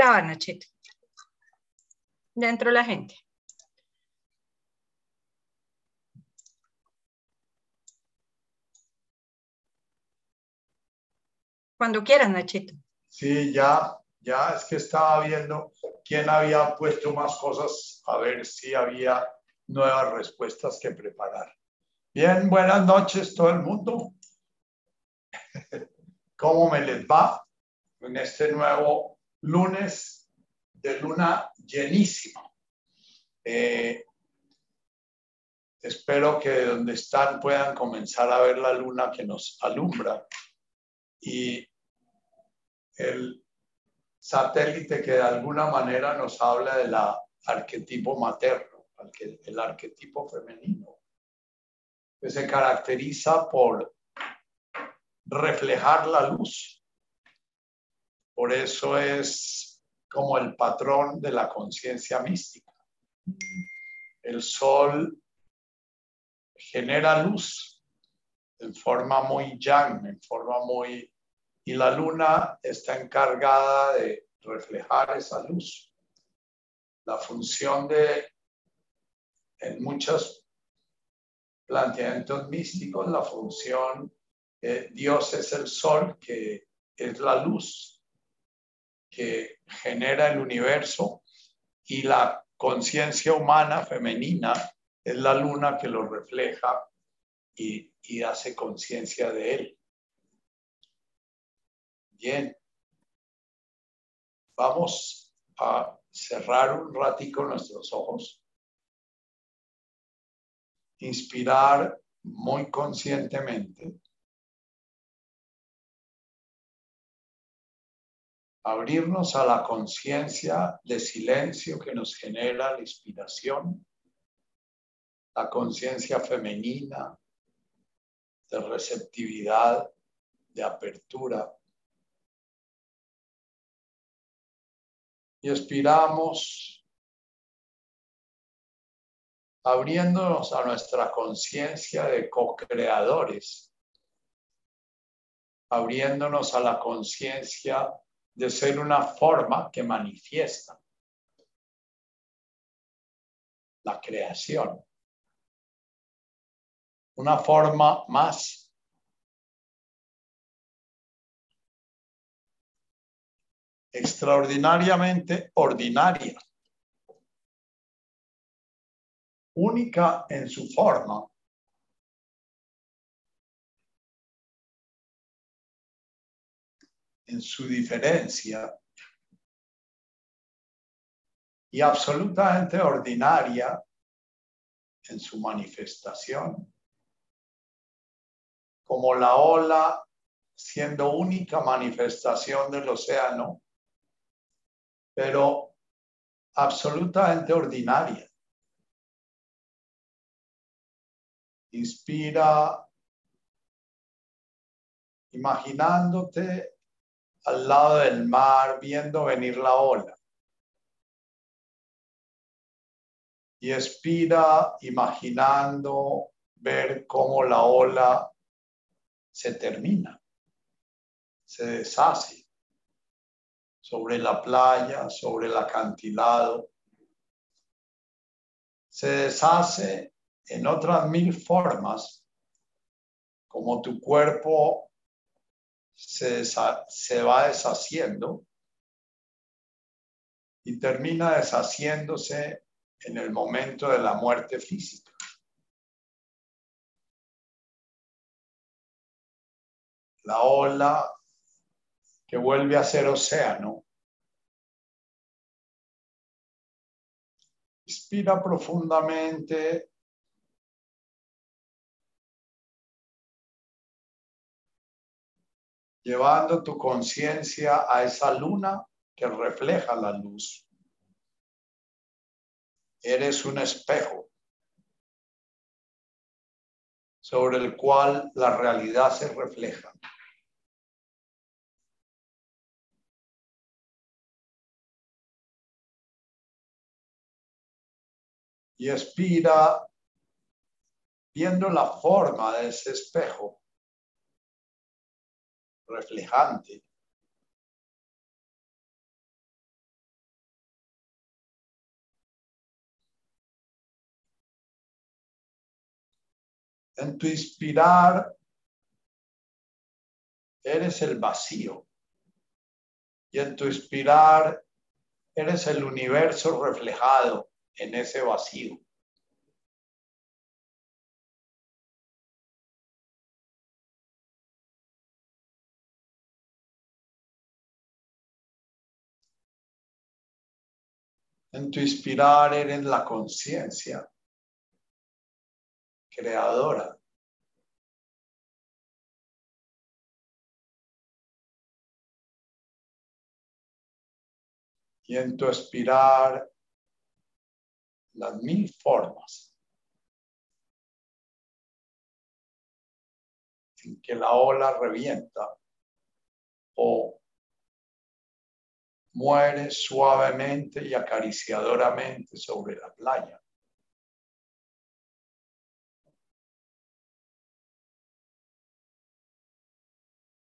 brava, Nachito. Dentro la gente. Cuando quieras, Nachito. Sí, ya, ya es que estaba viendo quién había puesto más cosas, a ver si había nuevas respuestas que preparar. Bien, buenas noches todo el mundo. ¿Cómo me les va en este nuevo lunes de luna llenísima? Eh, espero que donde están puedan comenzar a ver la luna que nos alumbra y el satélite que de alguna manera nos habla del arquetipo materno, el arquetipo femenino, que se caracteriza por reflejar la luz. Por eso es como el patrón de la conciencia mística. El sol genera luz en forma muy yang, en forma muy y la luna está encargada de reflejar esa luz. La función de, en muchos planteamientos místicos, la función Dios es el sol, que es la luz que genera el universo, y la conciencia humana femenina es la luna que lo refleja y, y hace conciencia de él. Bien. Vamos a cerrar un ratico nuestros ojos. Inspirar muy conscientemente. Abrirnos a la conciencia de silencio que nos genera la inspiración, la conciencia femenina, de receptividad, de apertura. y expiramos abriéndonos a nuestra conciencia de co-creadores, abriéndonos a la conciencia de ser una forma que manifiesta la creación, una forma más extraordinariamente ordinaria, única en su forma. En su diferencia y absolutamente ordinaria en su manifestación, como la ola siendo única manifestación del océano pero absolutamente ordinaria. Inspira imaginándote al lado del mar, viendo venir la ola. Y expira imaginando ver cómo la ola se termina, se deshace sobre la playa, sobre el acantilado. Se deshace en otras mil formas, como tu cuerpo se, se va deshaciendo y termina deshaciéndose en el momento de la muerte física. La ola que vuelve a ser océano. Inspira profundamente. Llevando tu conciencia a esa luna que refleja la luz. Eres un espejo sobre el cual la realidad se refleja. y expira viendo la forma de ese espejo reflejante En tu inspirar eres el vacío. Y en tu inspirar eres el universo reflejado en ese vacío. En tu inspirar eres la conciencia creadora. Y en tu expirar las mil formas en que la ola revienta o muere suavemente y acariciadoramente sobre la playa.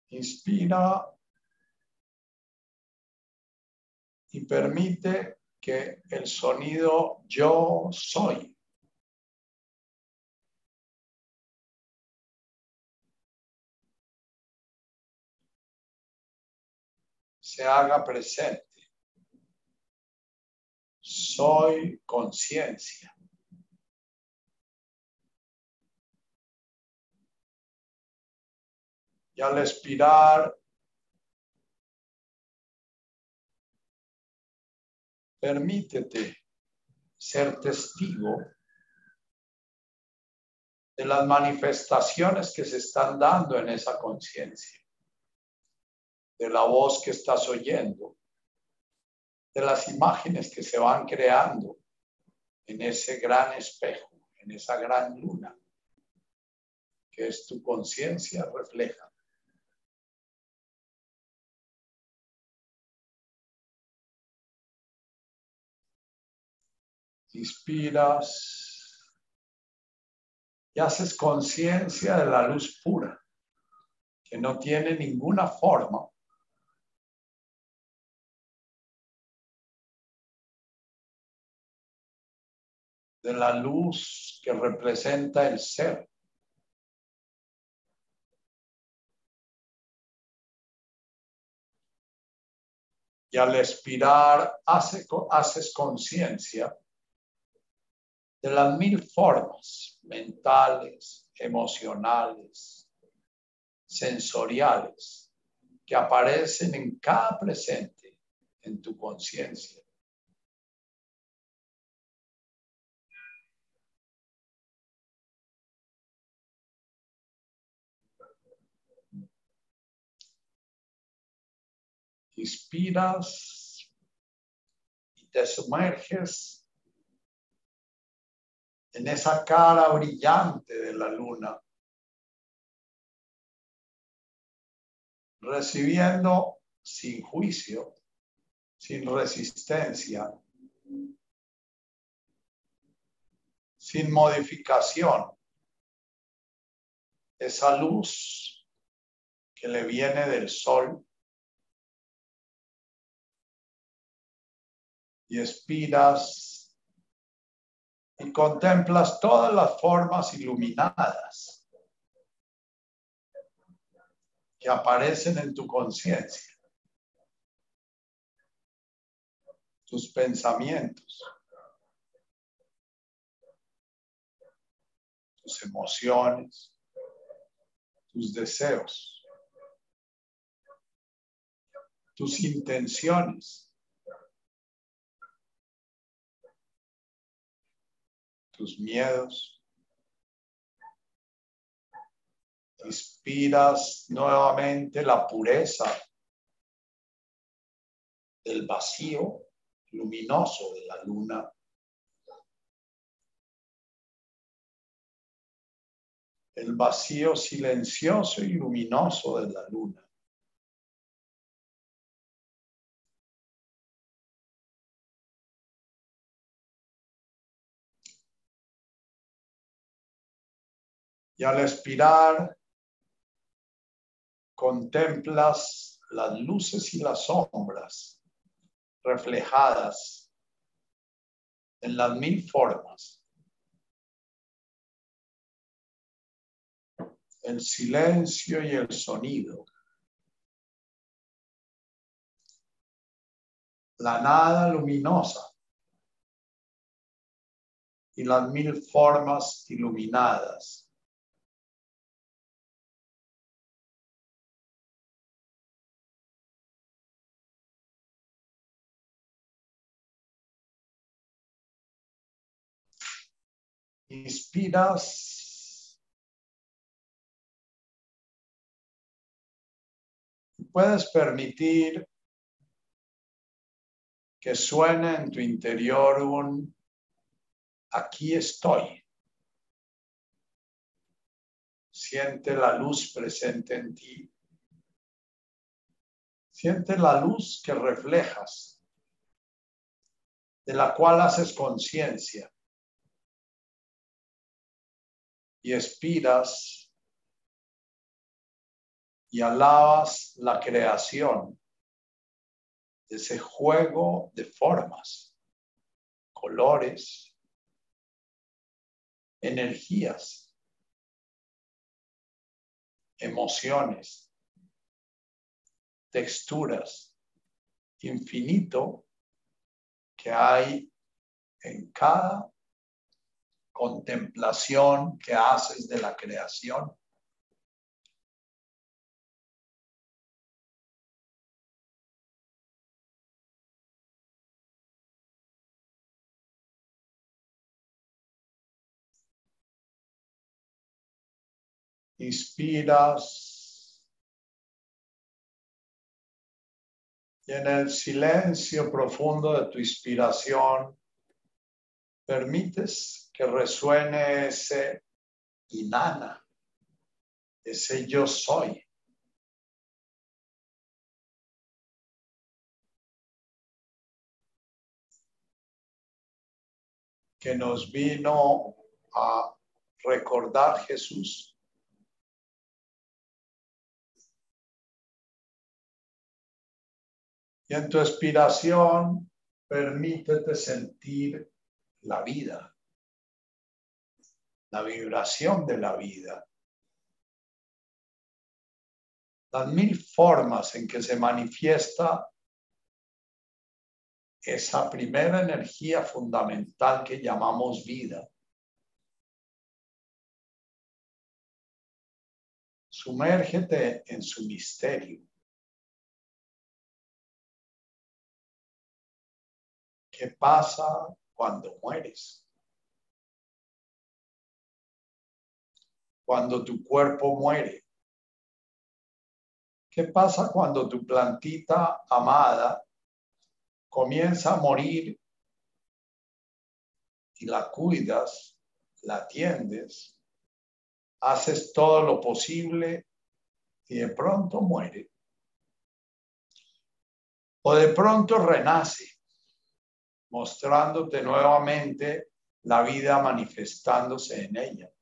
Inspira y permite que el sonido yo soy se haga presente. Soy conciencia. Y al expirar, permítete ser testigo de las manifestaciones que se están dando en esa conciencia de la voz que estás oyendo, de las imágenes que se van creando en ese gran espejo, en esa gran luna, que es tu conciencia refleja. Inspiras y haces conciencia de la luz pura, que no tiene ninguna forma de la luz que representa el ser. Y al expirar haces conciencia de las mil formas mentales, emocionales, sensoriales que aparecen en cada presente en tu conciencia. Inspiras y te sumerges en esa cara brillante de la luna, recibiendo sin juicio, sin resistencia, sin modificación, esa luz que le viene del sol y y contemplas todas las formas iluminadas que aparecen en tu conciencia, tus pensamientos, tus emociones, tus deseos, tus intenciones. Tus miedos. Inspiras nuevamente la pureza del vacío luminoso de la luna. El vacío silencioso y luminoso de la luna. Y al expirar, contemplas las luces y las sombras reflejadas en las mil formas el silencio y el sonido. La nada luminosa y las mil formas iluminadas. Inspiras. Puedes permitir que suene en tu interior un aquí estoy. Siente la luz presente en ti. Siente la luz que reflejas, de la cual haces conciencia. Y expiras y alabas la creación de ese juego de formas, colores, energías, emociones, texturas, infinito que hay en cada contemplación que haces de la creación. inspiras y en el silencio profundo de tu inspiración permites que resuene ese inana, ese yo soy. que nos vino a recordar Jesús. Y en tu expiración, permítete sentir la vida, la vibración de la vida, las mil formas en que se manifiesta esa primera energía fundamental que llamamos vida. Sumérgete en su misterio. ¿Qué pasa cuando mueres? Cuando tu cuerpo muere. ¿Qué pasa cuando tu plantita amada comienza a morir y la cuidas, la atiendes, haces todo lo posible y de pronto muere? O de pronto renace mostrándote nuevamente la vida manifestándose en ella.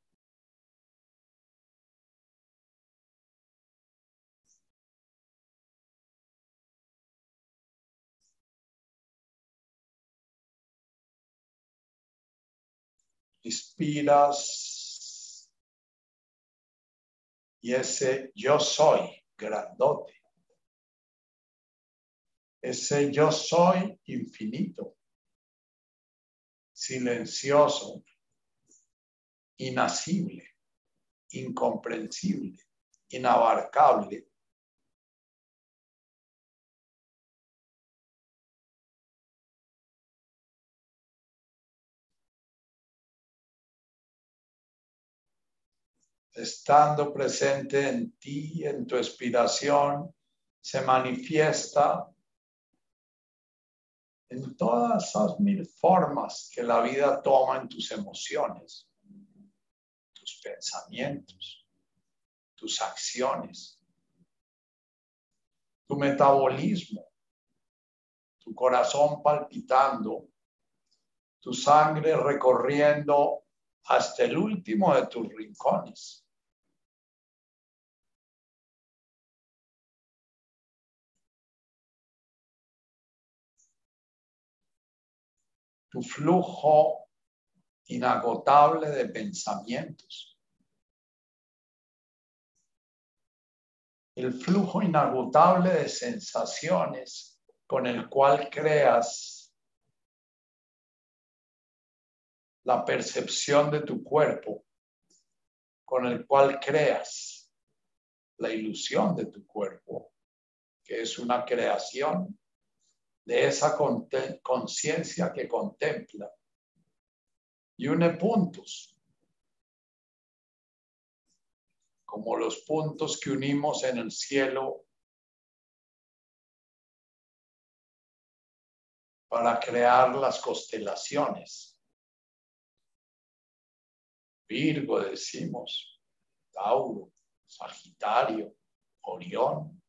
Inspiras y ese yo soy grandote. Ese yo soy infinito silencioso, inasible, incomprensible, inabarcable. Estando presente en ti, en tu expiración, se manifiesta en todas esas mil formas que la vida toma en tus emociones, tus pensamientos, tus acciones, tu metabolismo, tu corazón palpitando, tu sangre recorriendo hasta el último de tus rincones. Tu flujo inagotable de pensamientos. el flujo inagotable de sensaciones con el cual creas la percepción de tu cuerpo, con el cual creas la ilusión de tu cuerpo, que es una creación de esa conciencia que contempla y une puntos, como los puntos que unimos en el cielo para crear las constelaciones. Virgo decimos, Tauro, Sagitario, Orión.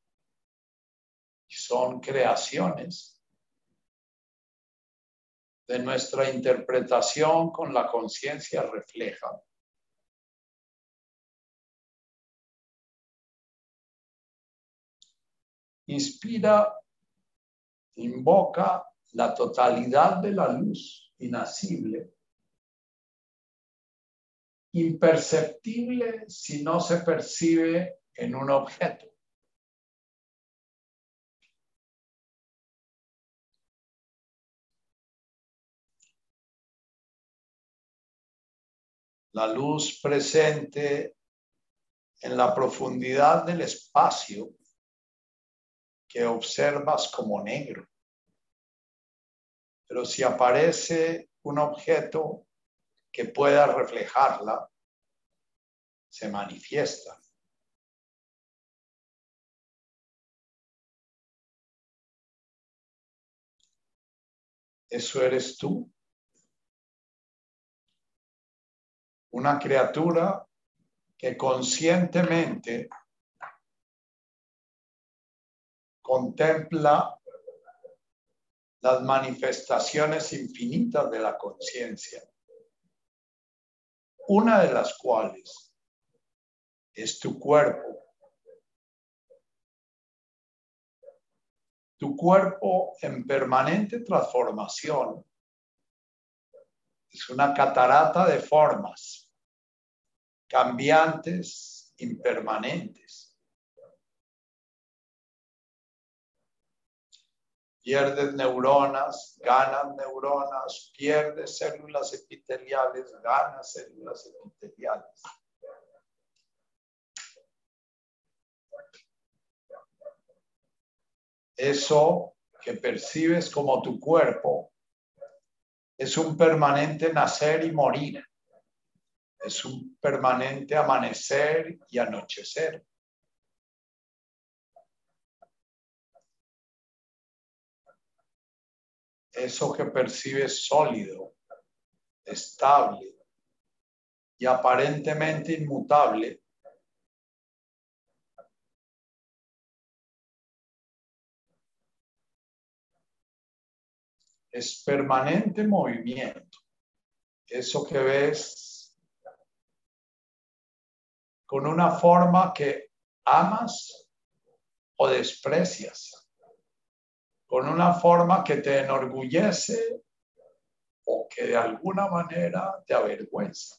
Son creaciones de nuestra interpretación con la conciencia refleja. Inspira, invoca la totalidad de la luz inacible, imperceptible si no se percibe en un objeto. La luz presente en la profundidad del espacio que observas como negro. Pero si aparece un objeto que pueda reflejarla, se manifiesta. Eso eres tú. Una criatura que conscientemente contempla las manifestaciones infinitas de la conciencia, una de las cuales es tu cuerpo. Tu cuerpo en permanente transformación es una catarata de formas cambiantes, impermanentes. Pierdes neuronas, ganas neuronas, pierdes células epiteliales, ganas células epiteliales. Eso que percibes como tu cuerpo es un permanente nacer y morir es un permanente amanecer y anochecer. Eso que percibes sólido, estable y aparentemente inmutable, es permanente movimiento. Eso que ves con una forma que amas o desprecias, con una forma que te enorgullece o que de alguna manera te avergüenza.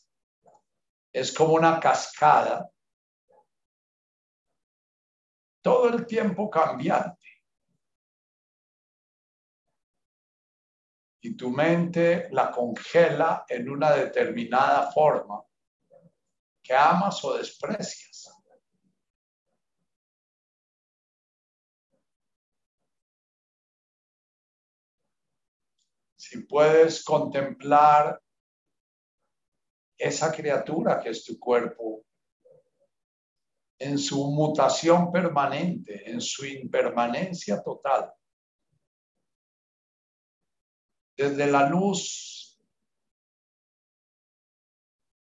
Es como una cascada todo el tiempo cambiante. Y tu mente la congela en una determinada forma que amas o desprecias. Si puedes contemplar esa criatura que es tu cuerpo en su mutación permanente, en su impermanencia total. Desde la luz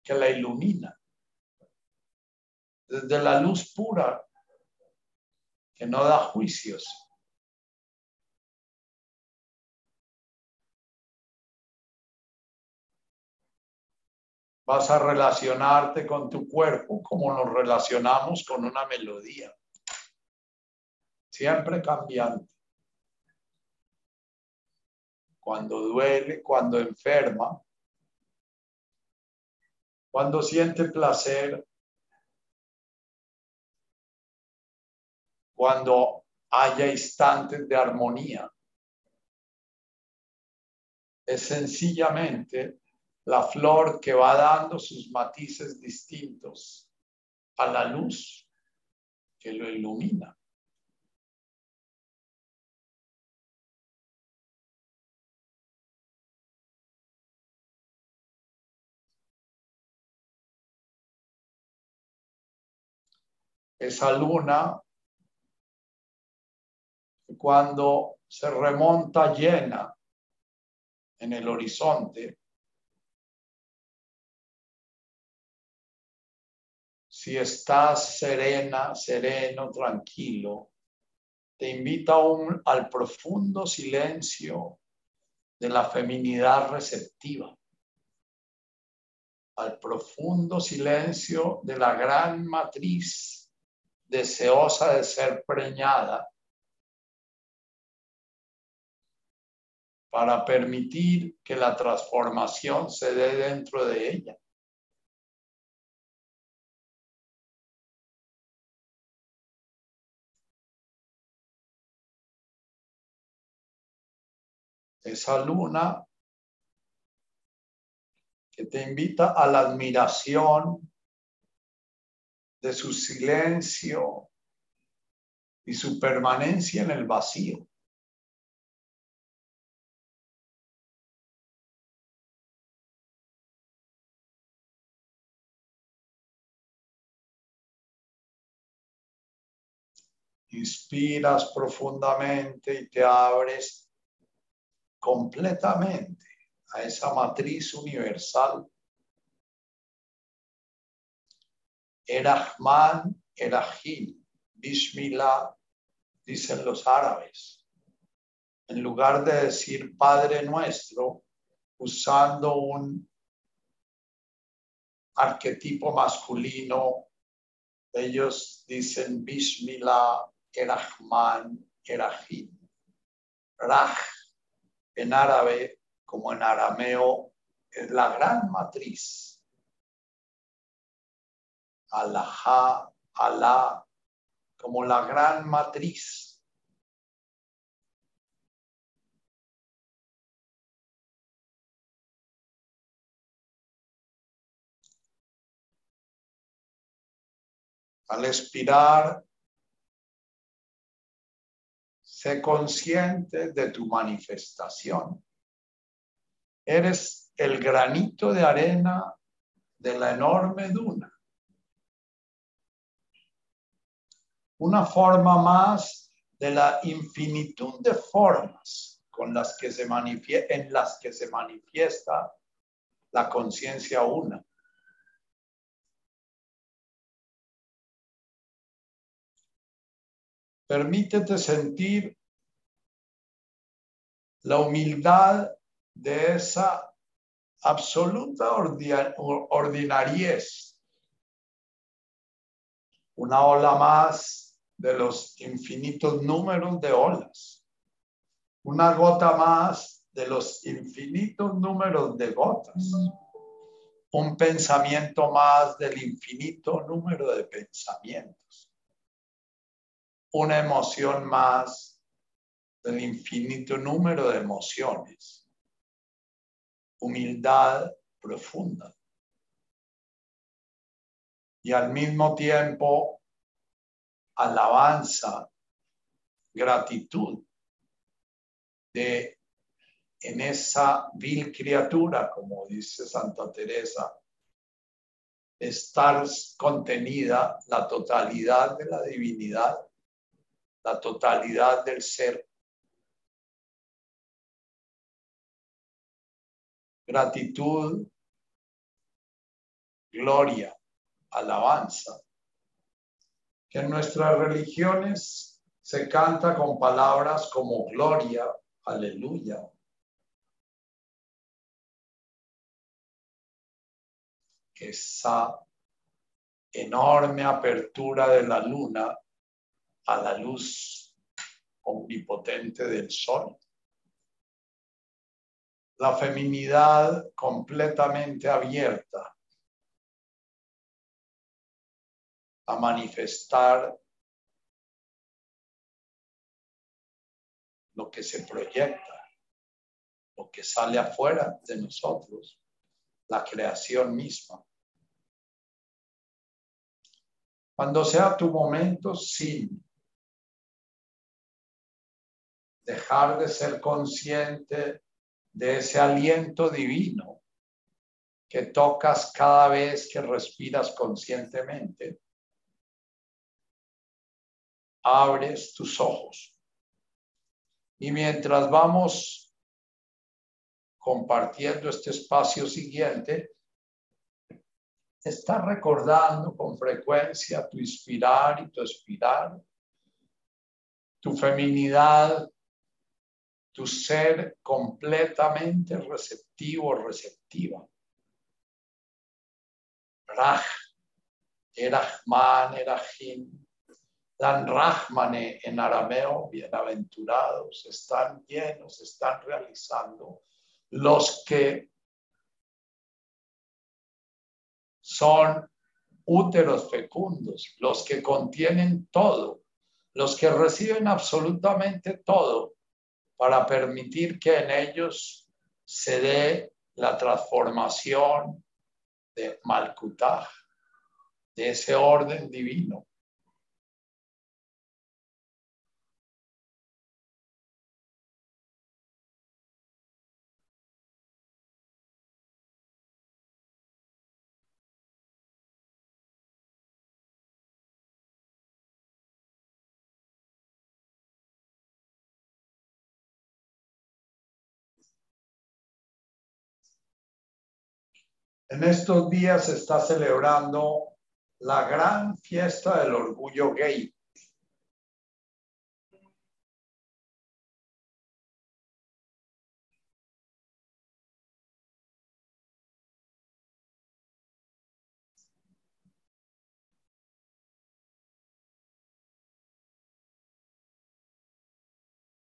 que la ilumina desde la luz pura que no da juicios. Vas a relacionarte con tu cuerpo como nos relacionamos con una melodía, siempre cambiante. Cuando duele, cuando enferma, cuando siente placer, cuando haya instantes de armonía. Es sencillamente la flor que va dando sus matices distintos a la luz que lo ilumina. Esa luna, cuando se remonta llena en el horizonte, si estás serena, sereno, tranquilo, te invita un, al profundo silencio de la feminidad receptiva, al profundo silencio de la gran matriz deseosa de ser preñada para permitir que la transformación se dé dentro de ella. esa luna que te invita a la admiración de su silencio y su permanencia en el vacío. Inspiras profundamente y te abres completamente a esa matriz universal. Erahman, Erahim, Bismillah, dicen los árabes. En lugar de decir Padre nuestro, usando un arquetipo masculino, ellos dicen Bismillah, Erahman, Erahim. Raj en árabe como en arameo es la gran matriz. Alá, Alá, como la gran matriz. Al expirar, Sé consciente de tu manifestación. Eres el granito de arena de la enorme duna. Una forma más de la infinitud de formas con las que se en las que se manifiesta la conciencia una. Permítete sentir la humildad de esa absoluta ordinariez. Una ola más de los infinitos números de olas. Una gota más de los infinitos números de gotas. Un pensamiento más del infinito número de pensamientos una emoción más del infinito número de emociones. Humildad profunda. Y al mismo tiempo, alabanza, gratitud de en esa vil criatura, como dice Santa Teresa, estar contenida la totalidad de la divinidad la totalidad del ser. Gratitud, gloria, alabanza, que en nuestras religiones se canta con palabras como gloria, aleluya. Esa enorme apertura de la luna a la luz omnipotente del sol. La feminidad completamente abierta a manifestar lo que se proyecta, lo que sale afuera de nosotros, la creación misma. Cuando sea tu momento sin dejar de ser consciente de ese aliento divino que tocas cada vez que respiras conscientemente, abres tus ojos. Y mientras vamos compartiendo este espacio siguiente, estás recordando con frecuencia tu inspirar y tu expirar, tu feminidad, tu ser completamente receptivo, receptiva. Raj, Erahman, Erahim, Dan Rahmane en arameo, bienaventurados, están llenos, están realizando los que son úteros fecundos, los que contienen todo, los que reciben absolutamente todo para permitir que en ellos se dé la transformación de Malkutaj, de ese orden divino. En estos días se está celebrando la gran fiesta del orgullo gay.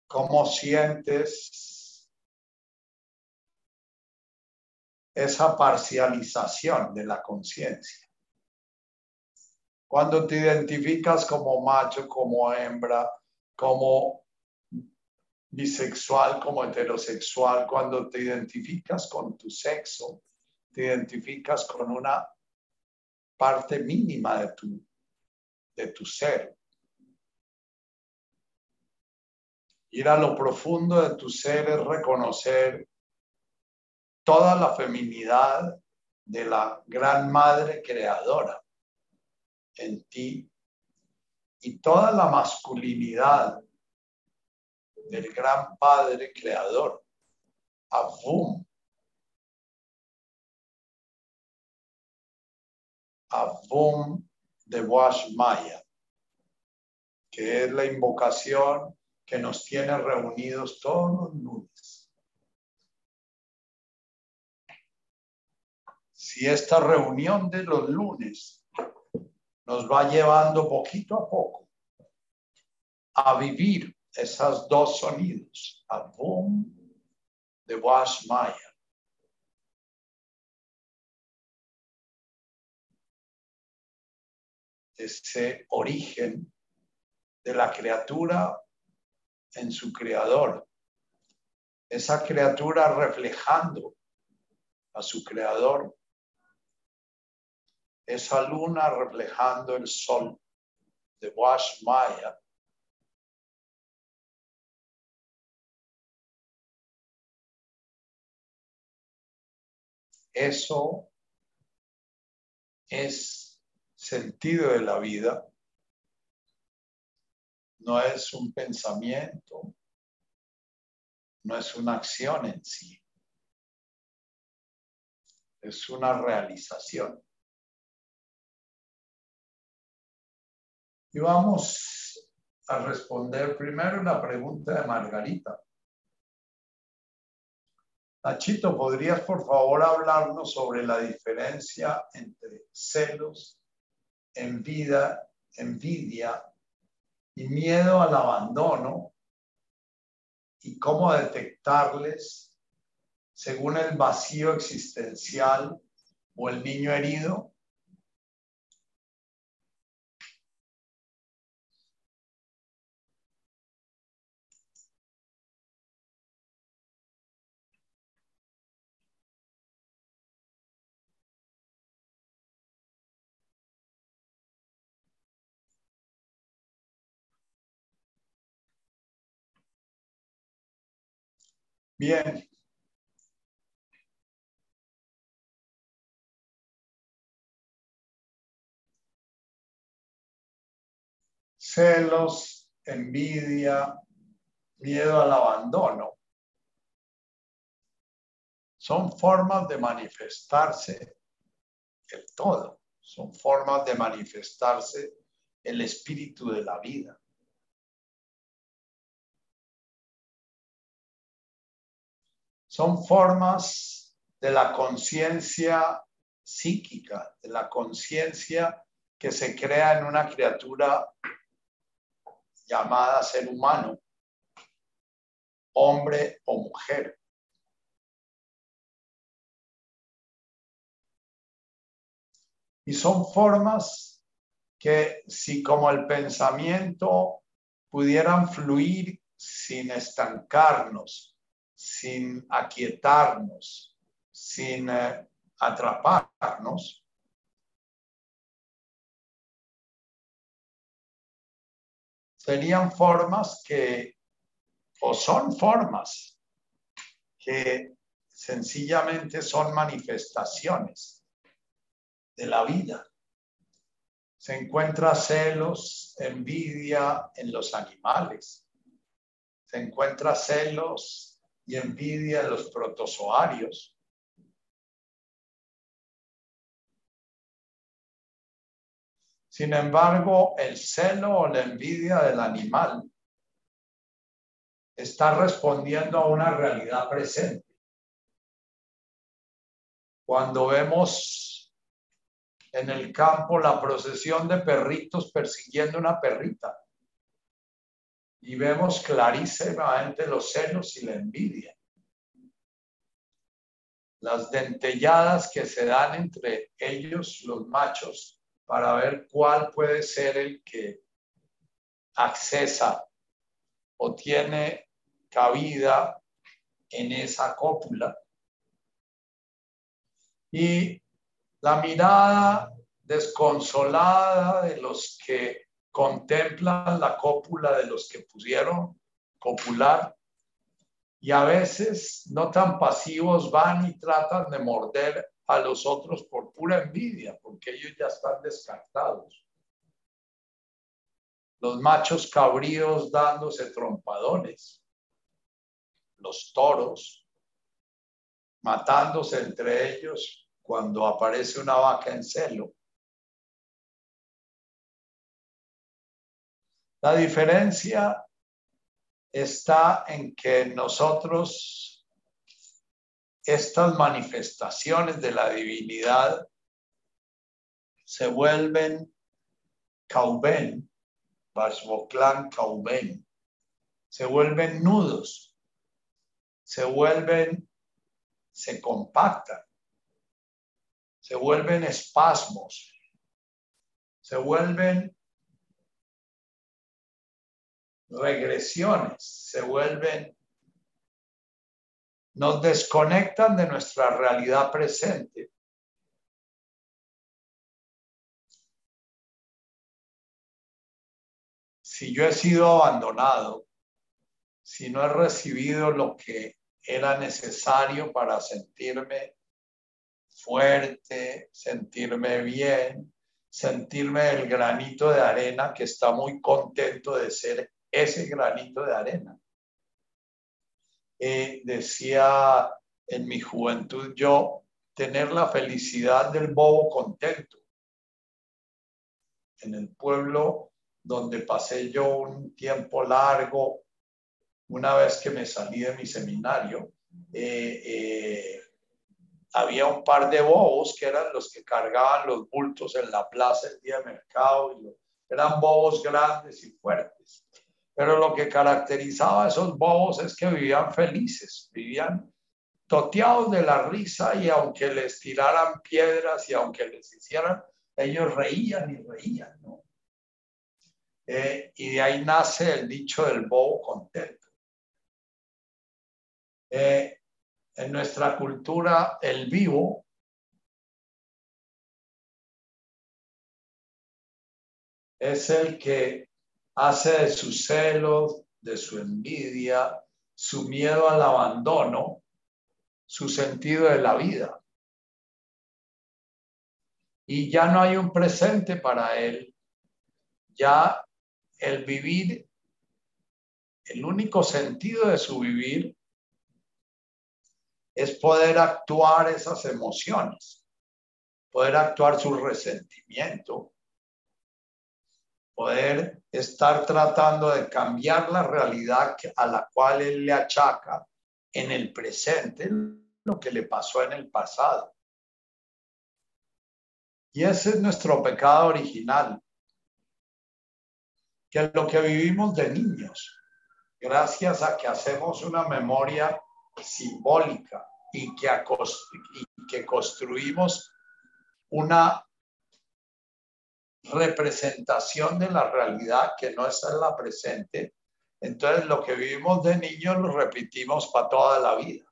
¿Cómo sientes esa parcialización de la conciencia. Cuando te identificas como macho, como hembra, como bisexual, como heterosexual, cuando te identificas con tu sexo, te identificas con una parte mínima de tu, de tu ser. Ir a lo profundo de tu ser es reconocer toda la feminidad de la gran madre creadora en ti y toda la masculinidad del gran padre creador, Avum. Avum de Wash Maya, que es la invocación que nos tiene reunidos todos los lunes si esta reunión de los lunes nos va llevando poquito a poco a vivir esos dos sonidos, a boom de Wash Maya. Ese origen de la criatura en su creador. Esa criatura reflejando a su creador esa luna reflejando el sol de Wash Maya. Eso es sentido de la vida. No es un pensamiento, no es una acción en sí. Es una realización. Y vamos a responder primero la pregunta de Margarita. Nachito, ¿podrías por favor hablarnos sobre la diferencia entre celos, envidia, envidia y miedo al abandono y cómo detectarles según el vacío existencial o el niño herido? Bien. Celos, envidia, miedo al abandono. Son formas de manifestarse el todo. Son formas de manifestarse el espíritu de la vida. Son formas de la conciencia psíquica, de la conciencia que se crea en una criatura llamada ser humano, hombre o mujer. Y son formas que si como el pensamiento pudieran fluir sin estancarnos, sin aquietarnos, sin eh, atraparnos, serían formas que, o son formas que sencillamente son manifestaciones de la vida. Se encuentra celos, envidia en los animales. Se encuentra celos y envidia en los protozoarios. Sin embargo, el celo o la envidia del animal está respondiendo a una realidad presente. Cuando vemos en el campo la procesión de perritos persiguiendo una perrita y vemos clarísimamente los celos y la envidia. Las dentelladas que se dan entre ellos, los machos, para ver cuál puede ser el que accesa o tiene cabida en esa cópula. Y la mirada desconsolada de los que contemplan la cópula de los que pusieron copular y a veces no tan pasivos van y tratan de morder a los otros por pura envidia, porque ellos ya están descartados. Los machos cabríos dándose trompadones, los toros matándose entre ellos cuando aparece una vaca en celo. La diferencia está en que nosotros estas manifestaciones de la divinidad se vuelven Kauben, Bashboklan Kauben, se vuelven nudos, se vuelven, se compactan, se vuelven espasmos, se vuelven regresiones, se vuelven nos desconectan de nuestra realidad presente. Si yo he sido abandonado, si no he recibido lo que era necesario para sentirme fuerte, sentirme bien, sentirme el granito de arena que está muy contento de ser ese granito de arena. Eh, decía en mi juventud yo, tener la felicidad del bobo contento. En el pueblo donde pasé yo un tiempo largo, una vez que me salí de mi seminario, eh, eh, había un par de bobos que eran los que cargaban los bultos en la plaza el día de mercado. Y eran bobos grandes y fuertes. Pero lo que caracterizaba a esos bobos es que vivían felices, vivían toteados de la risa y aunque les tiraran piedras y aunque les hicieran, ellos reían y reían, ¿no? Eh, y de ahí nace el dicho del bobo contento. Eh, en nuestra cultura, el vivo es el que hace de sus celos, de su envidia, su miedo al abandono, su sentido de la vida. Y ya no hay un presente para él. Ya el vivir, el único sentido de su vivir es poder actuar esas emociones, poder actuar su resentimiento, poder estar tratando de cambiar la realidad a la cual él le achaca en el presente lo que le pasó en el pasado. Y ese es nuestro pecado original, que lo que vivimos de niños, gracias a que hacemos una memoria simbólica y que, y que construimos una representación de la realidad que no está en la presente, entonces lo que vivimos de niños lo repetimos para toda la vida.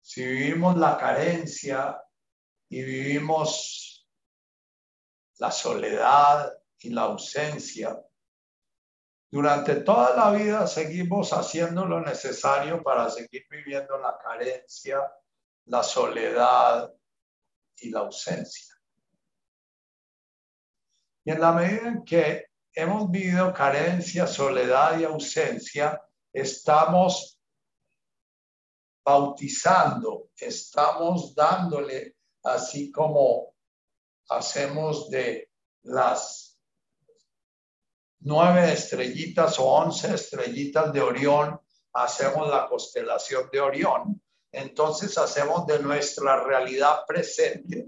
Si vivimos la carencia y vivimos la soledad y la ausencia, durante toda la vida seguimos haciendo lo necesario para seguir viviendo la carencia, la soledad y la ausencia. Y en la medida en que hemos vivido carencia, soledad y ausencia, estamos bautizando, estamos dándole, así como hacemos de las nueve estrellitas o once estrellitas de Orión, hacemos la constelación de Orión. Entonces hacemos de nuestra realidad presente,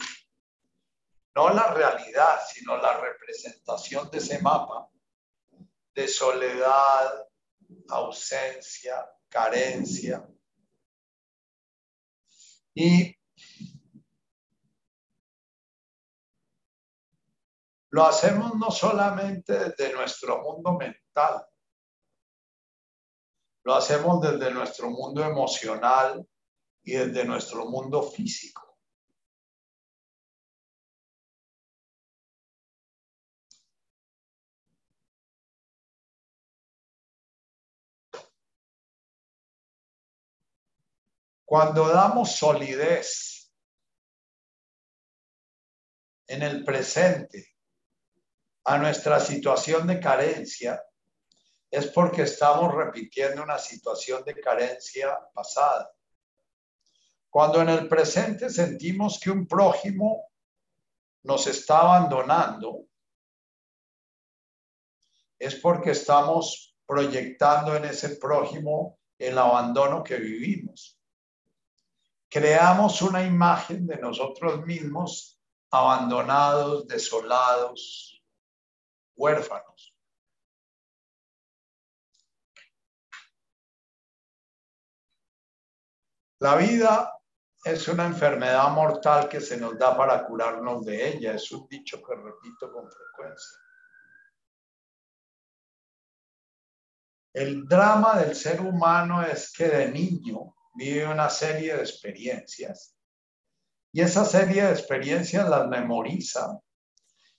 no la realidad, sino la representación de ese mapa de soledad, ausencia, carencia, y lo hacemos no solamente desde nuestro mundo mental, lo hacemos desde nuestro mundo emocional y desde nuestro mundo físico. Cuando damos solidez en el presente a nuestra situación de carencia, es porque estamos repitiendo una situación de carencia pasada. Cuando en el presente sentimos que un prójimo nos está abandonando, es porque estamos proyectando en ese prójimo el abandono que vivimos creamos una imagen de nosotros mismos abandonados, desolados, huérfanos. La vida es una enfermedad mortal que se nos da para curarnos de ella. Es un dicho que repito con frecuencia. El drama del ser humano es que de niño vive una serie de experiencias y esa serie de experiencias las memoriza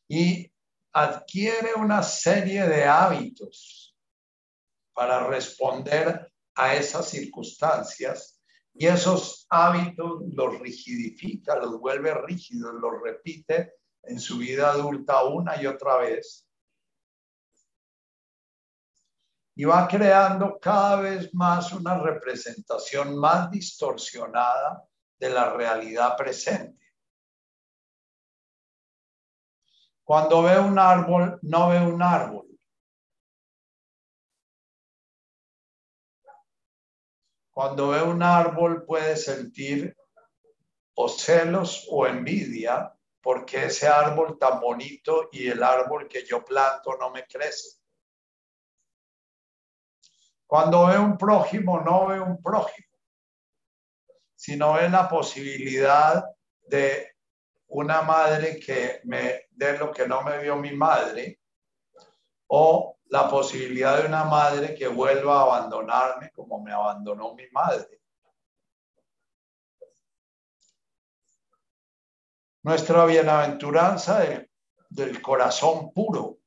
y adquiere una serie de hábitos para responder a esas circunstancias y esos hábitos los rigidifica, los vuelve rígidos, los repite en su vida adulta una y otra vez y va creando cada vez más una representación más distorsionada de la realidad presente. Cuando ve un árbol, no ve un árbol. Cuando ve un árbol puede sentir o celos o envidia porque ese árbol tan bonito y el árbol que yo planto no me crece. Cuando ve un prójimo, no ve un prójimo, sino ve la posibilidad de una madre que me dé lo que no me dio mi madre, o la posibilidad de una madre que vuelva a abandonarme como me abandonó mi madre. Nuestra bienaventuranza del, del corazón puro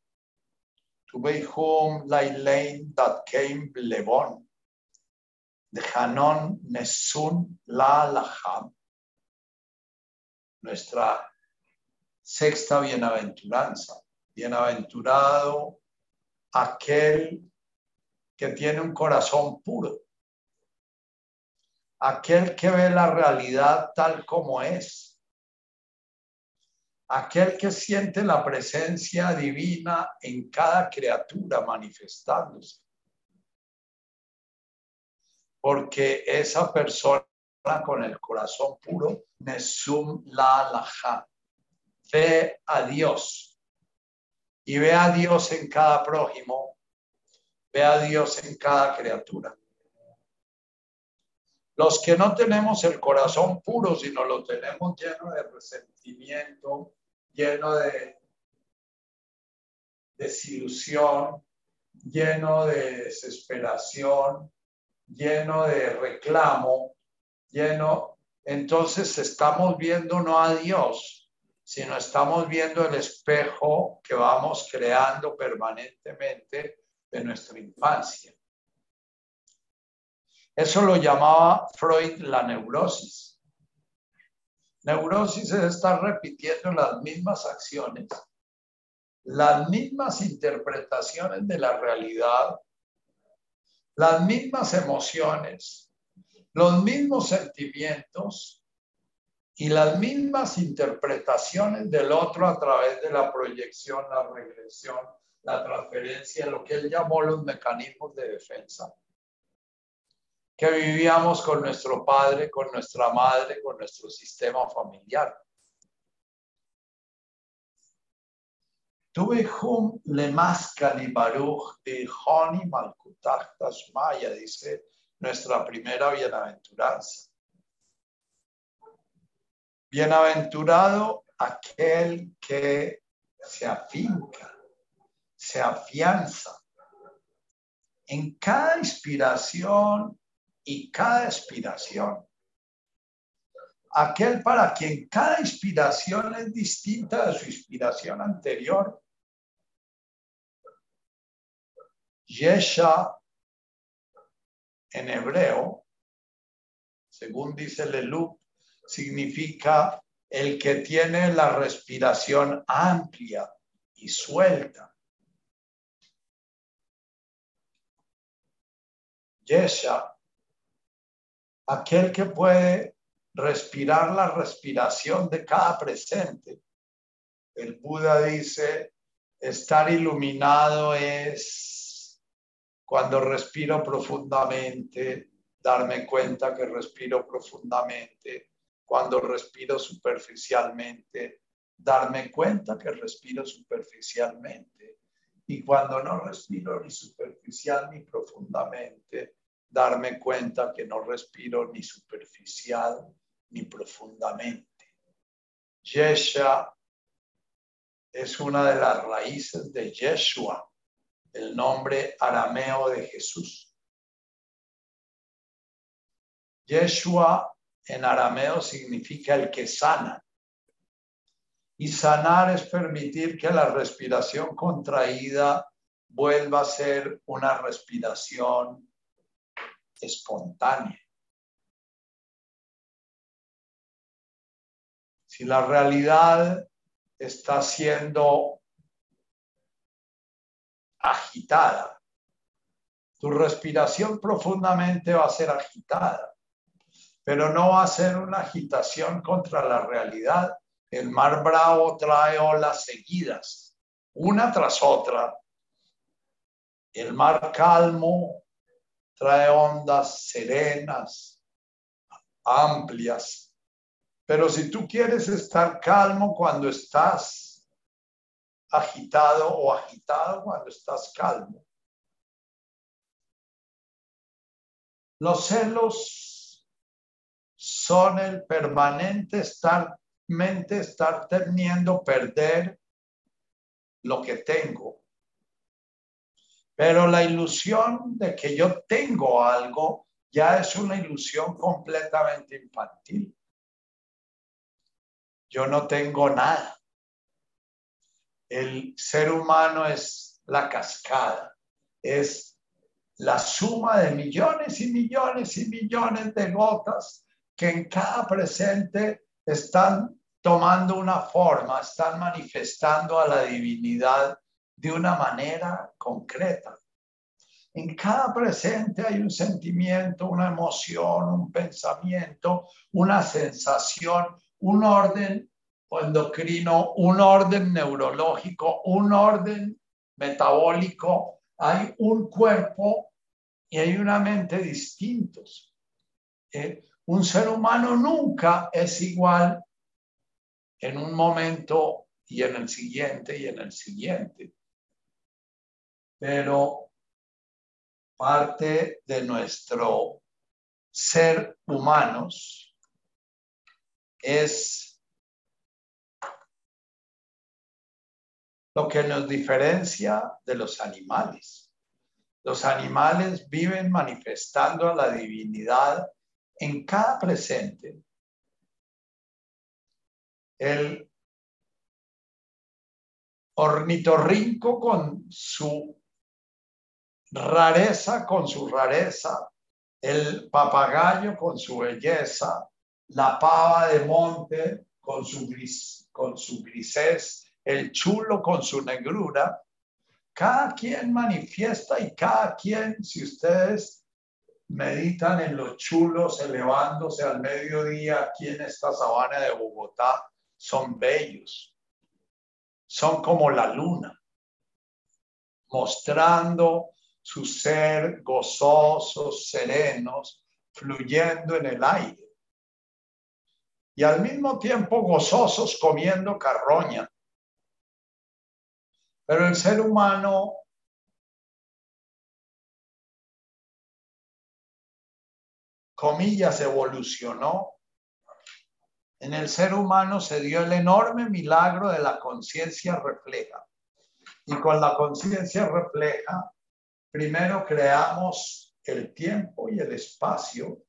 Tubeihum Lailein Dat Keim Levon. De Hanon Nesun La Laham. Nuestra sexta bienaventuranza. Bienaventurado aquel que tiene un corazón puro. Aquel que ve la realidad tal como es aquel que siente la presencia divina en cada criatura manifestándose. Porque esa persona con el corazón puro, Nesum la alaja, ve a Dios y ve a Dios en cada prójimo, ve a Dios en cada criatura. Los que no tenemos el corazón puro, sino lo tenemos lleno de resentimiento, lleno de desilusión, lleno de desesperación, lleno de reclamo, lleno, entonces estamos viendo no a Dios, sino estamos viendo el espejo que vamos creando permanentemente de nuestra infancia. Eso lo llamaba Freud la neurosis. Neurosis es estar repitiendo las mismas acciones, las mismas interpretaciones de la realidad, las mismas emociones, los mismos sentimientos y las mismas interpretaciones del otro a través de la proyección, la regresión, la transferencia, lo que él llamó los mecanismos de defensa que vivíamos con nuestro padre, con nuestra madre, con nuestro sistema familiar. Tuve hum le maskali baruch honi malkutach maya, dice nuestra primera bienaventuranza. Bienaventurado aquel que se afinca, se afianza en cada inspiración y cada inspiración. Aquel para quien cada inspiración es distinta de su inspiración anterior. Yesha en hebreo, según dice Lelup, significa el que tiene la respiración amplia y suelta. Yesha aquel que puede respirar la respiración de cada presente. El Buda dice, estar iluminado es cuando respiro profundamente, darme cuenta que respiro profundamente, cuando respiro superficialmente, darme cuenta que respiro superficialmente. Y cuando no respiro ni superficial ni profundamente, darme cuenta que no respiro ni superficial ni profundamente. Yesha es una de las raíces de Yeshua, el nombre arameo de Jesús. Yeshua en arameo significa el que sana. Y sanar es permitir que la respiración contraída vuelva a ser una respiración espontánea. Si la realidad está siendo agitada, tu respiración profundamente va a ser agitada, pero no va a ser una agitación contra la realidad. El mar bravo trae olas seguidas, una tras otra. El mar calmo trae ondas serenas, amplias. Pero si tú quieres estar calmo cuando estás agitado o agitado cuando estás calmo, los celos son el permanente estar, mente estar temiendo perder lo que tengo pero la ilusión de que yo tengo algo ya es una ilusión completamente infantil. Yo no tengo nada. El ser humano es la cascada, es la suma de millones y millones y millones de gotas que en cada presente están tomando una forma, están manifestando a la divinidad de una manera concreta. En cada presente hay un sentimiento, una emoción, un pensamiento, una sensación, un orden endocrino, un orden neurológico, un orden metabólico. Hay un cuerpo y hay una mente distintos. Eh, un ser humano nunca es igual en un momento y en el siguiente y en el siguiente. Pero parte de nuestro ser humanos es lo que nos diferencia de los animales. Los animales viven manifestando a la divinidad en cada presente. El ornitorrinco con su rareza con su rareza, el papagayo con su belleza, la pava de monte con su, gris, con su grisez, el chulo con su negrura. Cada quien manifiesta y cada quien, si ustedes meditan en los chulos elevándose al mediodía aquí en esta sabana de Bogotá, son bellos. Son como la luna, mostrando su ser gozosos, serenos, fluyendo en el aire. Y al mismo tiempo gozosos comiendo carroña. Pero el ser humano comillas, evolucionó. En el ser humano se dio el enorme milagro de la conciencia refleja. Y con la conciencia refleja Primero creamos el tiempo y el espacio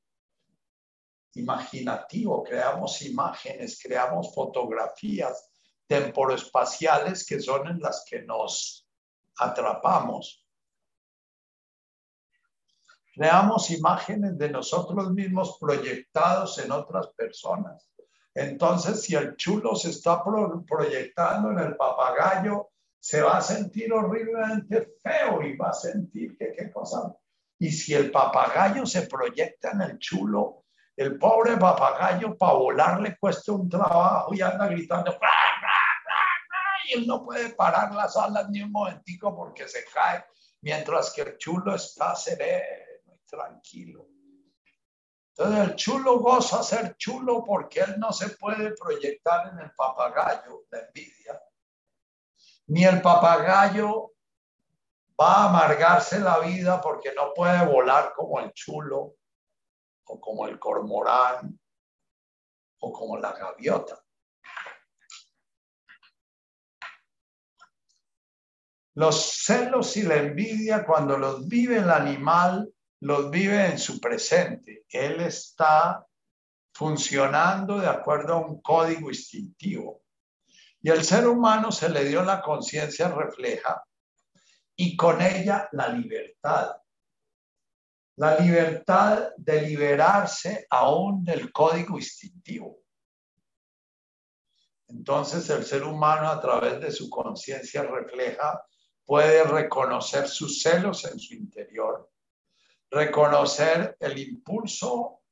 imaginativo, creamos imágenes, creamos fotografías temporoespaciales que son en las que nos atrapamos. Creamos imágenes de nosotros mismos proyectados en otras personas. Entonces, si el chulo se está proyectando en el papagayo, se va a sentir horriblemente feo y va a sentir que qué cosa. Y si el papagayo se proyecta en el chulo, el pobre papagayo para volar le cuesta un trabajo y anda gritando, y él no puede parar las alas ni un momentico porque se cae, mientras que el chulo está sereno y tranquilo. Entonces el chulo goza ser chulo porque él no se puede proyectar en el papagayo, de envidia ni el papagayo va a amargarse la vida porque no puede volar como el chulo o como el cormorán o como la gaviota. Los celos y la envidia, cuando los vive el animal, los vive en su presente. Él está funcionando de acuerdo a un código instintivo. Y al ser humano se le dio la conciencia refleja y con ella la libertad. La libertad de liberarse aún del código instintivo. Entonces el ser humano a través de su conciencia refleja puede reconocer sus celos en su interior, reconocer el impulso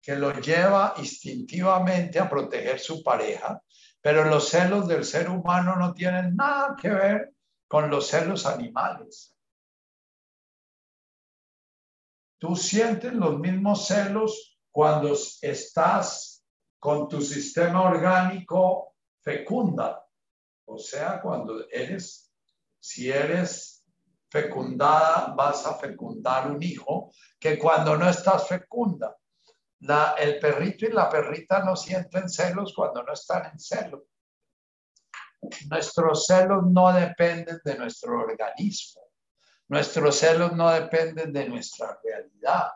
que lo lleva instintivamente a proteger su pareja pero los celos del ser humano no tienen nada que ver con los celos animales. Tú sientes los mismos celos cuando estás con tu sistema orgánico fecunda. O sea, cuando eres, si eres fecundada, vas a fecundar un hijo, que cuando no estás fecunda el perrito y la perrita no sienten celos cuando no están en celo. Nuestros celos no dependen de nuestro organismo. Nuestros celos no dependen de nuestra realidad.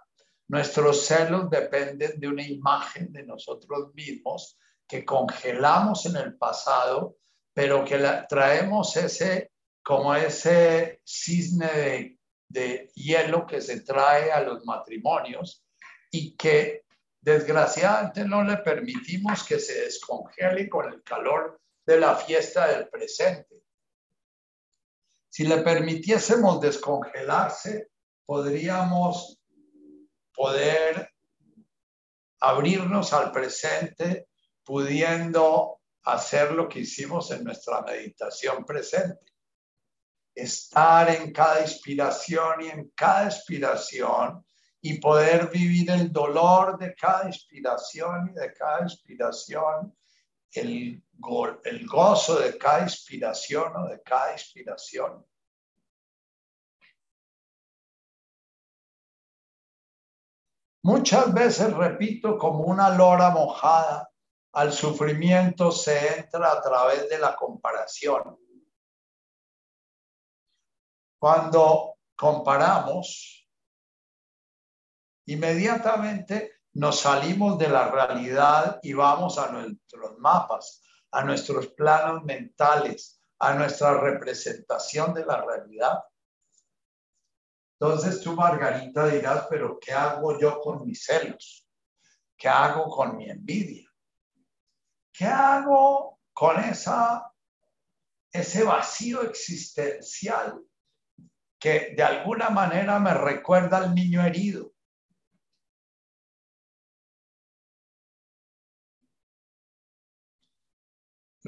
Nuestros celos dependen de una imagen de nosotros mismos que congelamos en el pasado, pero que traemos ese como ese cisne de, hielo que se trae a los matrimonios y que desgraciadamente no le permitimos que se descongele con el calor de la fiesta del presente. Si le permitiésemos descongelarse, podríamos poder abrirnos al presente, pudiendo hacer lo que hicimos en nuestra meditación presente. Estar en cada inspiración y en cada expiración y poder vivir el dolor de cada inspiración y de cada inspiración, el, el gozo de cada inspiración o de cada inspiración. Muchas veces, repito, como una lora mojada, al sufrimiento se entra a través de la comparación. Cuando comparamos, inmediatamente nos salimos de la realidad y vamos a nuestros mapas, a nuestros planos mentales, a nuestra representación de la realidad. Entonces tú, Margarita, dirás, pero ¿qué hago yo con mis celos? ¿Qué hago con mi envidia? ¿Qué hago con esa, ese vacío existencial que de alguna manera me recuerda al niño herido?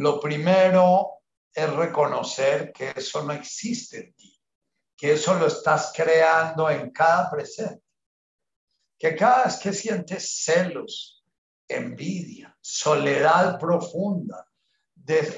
Lo primero es reconocer que eso no existe en ti que eso lo estás creando en cada presente. Que cada vez que sientes celos, envidia, soledad profunda,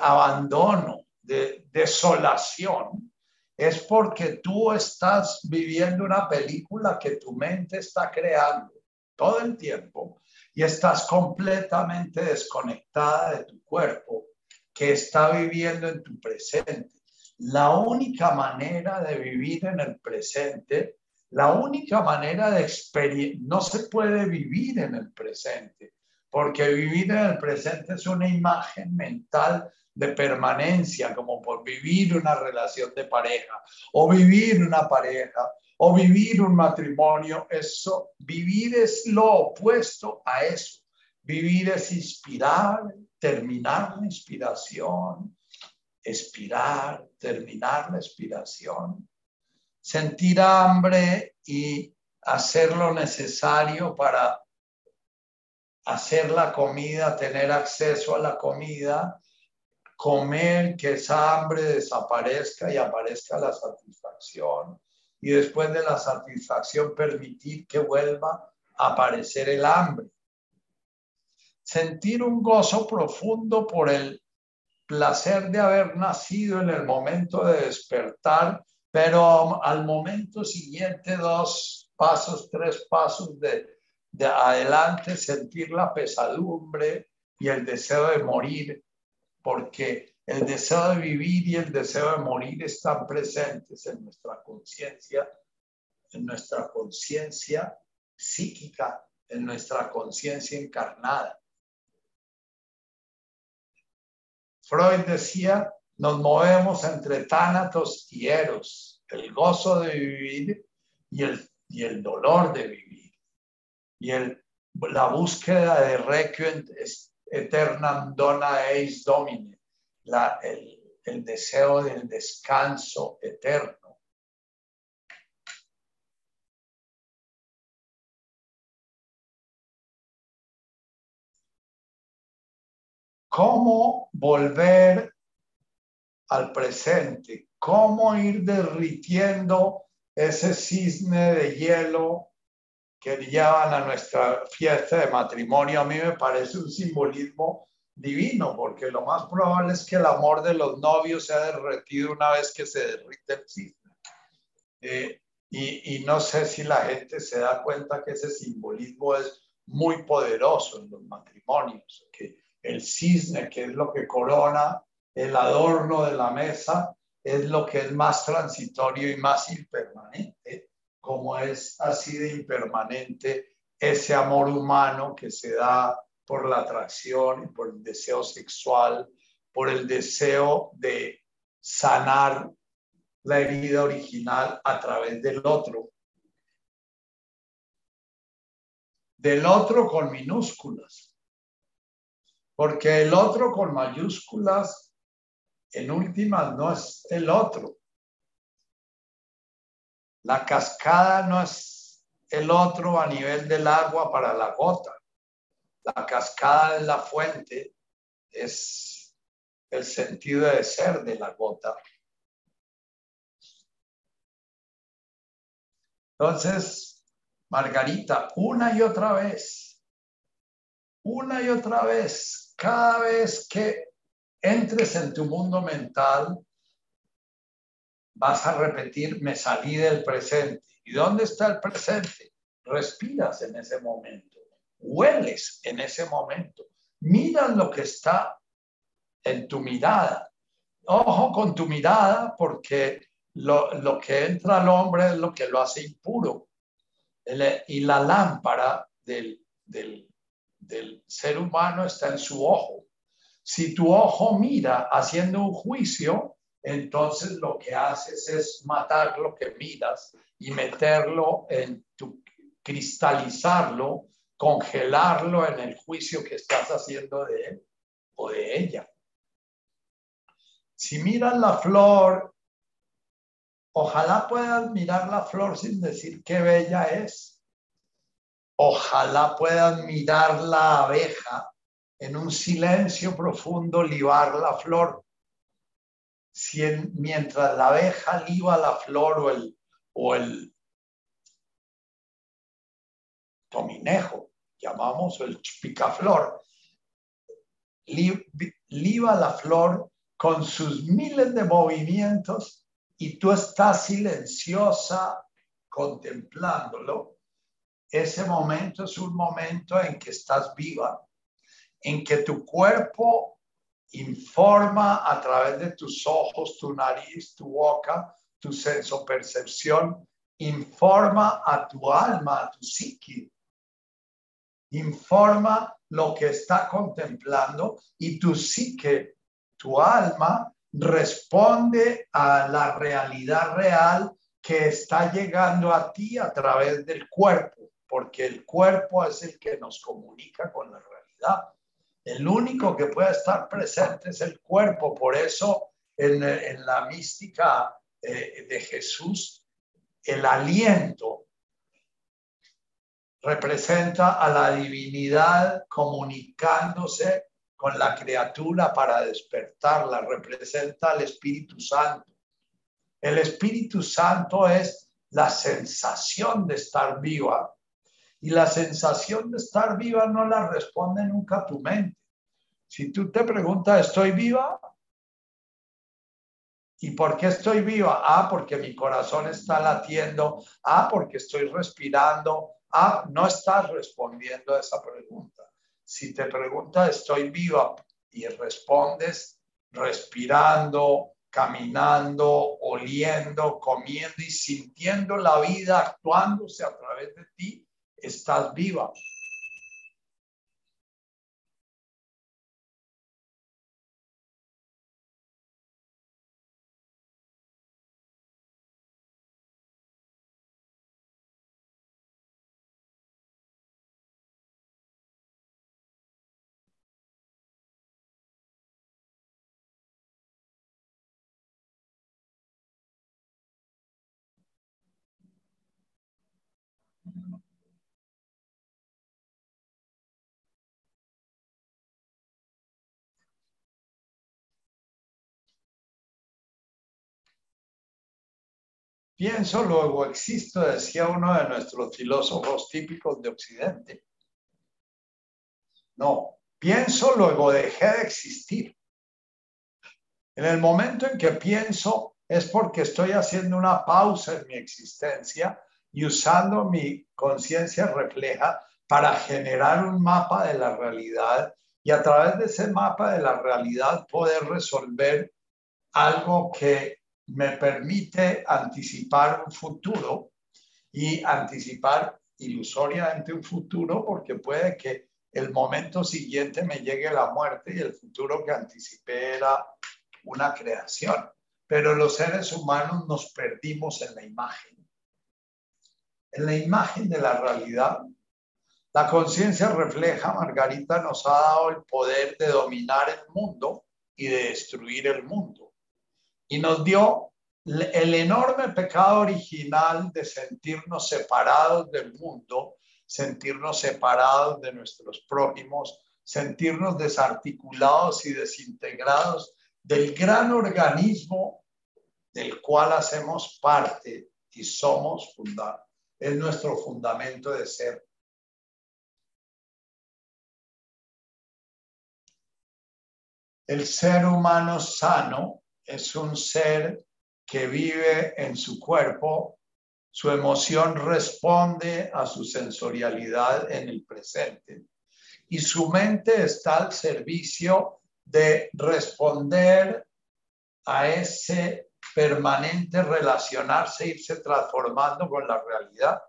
abandono, de desolación, es porque tú estás viviendo una película que tu mente está creando todo el tiempo y estás completamente desconectada de tu cuerpo que está viviendo en tu presente la única manera de vivir en el presente, la única manera de experienciar, no se puede vivir en el presente, porque vivir en el presente es una imagen mental de permanencia, como por vivir una relación de pareja, o vivir una pareja, o vivir un matrimonio. Eso, vivir es lo opuesto a eso. Vivir es inspirar, terminar la inspiración, expirar, terminar la expiración, sentir hambre y hacer lo necesario para hacer la comida, tener acceso a la comida, comer, que esa hambre desaparezca y aparezca la satisfacción. Y después de la satisfacción, permitir que vuelva a aparecer el hambre. Sentir un gozo profundo por el placer de haber nacido en el momento de despertar, pero al momento siguiente, dos pasos, tres pasos de, de adelante, sentir la pesadumbre y el deseo de morir, porque el deseo de vivir y el deseo de morir están presentes en nuestra conciencia, en nuestra conciencia psíquica, en nuestra conciencia encarnada. Freud decía, nos movemos entre tánatos y eros, el gozo de vivir y el, y el dolor de vivir. Y el, la búsqueda de requiem eternam dona eis domine, la, el, el deseo del descanso eterno. Cómo volver al presente, cómo ir derritiendo ese cisne de hielo que llevan a nuestra fiesta de matrimonio. A mí me parece un simbolismo divino, porque lo más probable es que el amor de los novios se ha derretido una vez que se derrite el cisne. Eh, y, y no sé si la gente se da cuenta que ese simbolismo es muy poderoso en los matrimonios, que el cisne, que es lo que corona el adorno de la mesa, es lo que es más transitorio y más impermanente, como es así de impermanente ese amor humano que se da por la atracción y por el deseo sexual, por el deseo de sanar la herida original a través del otro. Del otro con minúsculas. Porque el otro con mayúsculas, en últimas, no es el otro. La cascada no es el otro a nivel del agua para la gota. La cascada es la fuente, es el sentido de ser de la gota. Entonces, Margarita, una y otra vez, una y otra vez, cada vez que entres en tu mundo mental, vas a repetir, me salí del presente. ¿Y dónde está el presente? Respiras en ese momento, hueles en ese momento, miras lo que está en tu mirada. Ojo con tu mirada porque lo, que entra al hombre es lo que lo hace impuro. y la lámpara del, del, del ser humano está en su ojo. Si tu ojo mira haciendo un juicio, entonces lo que haces es matar lo que miras y meterlo en tu, cristalizarlo, congelarlo en el juicio que estás haciendo de él o de ella. Si miras la flor Ojalá puedas mirar la flor sin decir qué bella es. Ojalá puedas mirar la abeja en un silencio profundo, libar la flor. Si mientras la abeja liba la flor o el, tominejo, llamamos el picaflor, liba la flor con sus miles de movimientos y tú estás silenciosa contemplándolo, ese momento es un momento en que estás viva, en que tu cuerpo informa a través de tus ojos, tu nariz, tu boca, tu senso percepción, informa a tu alma, a tu psique, informa lo que está contemplando y tu psique, tu alma, responde a la realidad real que está llegando a ti a través del cuerpo, porque el cuerpo es el que nos comunica con la realidad. El único que puede estar presente es el cuerpo, por eso en, la mística eh, de Jesús, el aliento representa a la divinidad comunicándose con la criatura para despertarla, representa al Espíritu Santo. El Espíritu Santo es la sensación de estar viva y la sensación de estar viva no la responde nunca tu mente. Si tú te preguntas, ¿estoy viva? ¿Y por qué estoy viva? Ah, porque mi corazón está latiendo. Ah, porque estoy respirando. Ah, no estás respondiendo a esa pregunta. Si te pregunta, estoy viva y respondes respirando, caminando, oliendo, comiendo y sintiendo la vida actuándose a través de ti, estás viva. Pienso, luego existo, decía uno de nuestros filósofos típicos de Occidente. No, pienso, luego dejé de existir. En el momento en que pienso es porque estoy haciendo una pausa en mi existencia y usando mi conciencia refleja para generar un mapa de la realidad y a través de ese mapa de la realidad poder resolver algo que me permite anticipar un futuro y anticipar ilusoriamente un futuro porque puede que el momento siguiente me llegue la muerte y el futuro que anticipé era una creación. pero los seres humanos nos perdimos en la imagen. En la imagen de la realidad. La conciencia refleja, Margarita nos ha dado el poder de dominar el mundo y de destruir el mundo. Y nos dio el enorme pecado original de sentirnos separados del mundo, sentirnos separados de nuestros prójimos, sentirnos desarticulados y desintegrados del gran organismo del cual hacemos parte y somos fundar. Es nuestro fundamento de ser. El ser humano sano es un ser que vive en su cuerpo, su emoción responde a su sensorialidad en el presente y su mente está al servicio de responder a ese permanente relacionarse, irse transformando con la realidad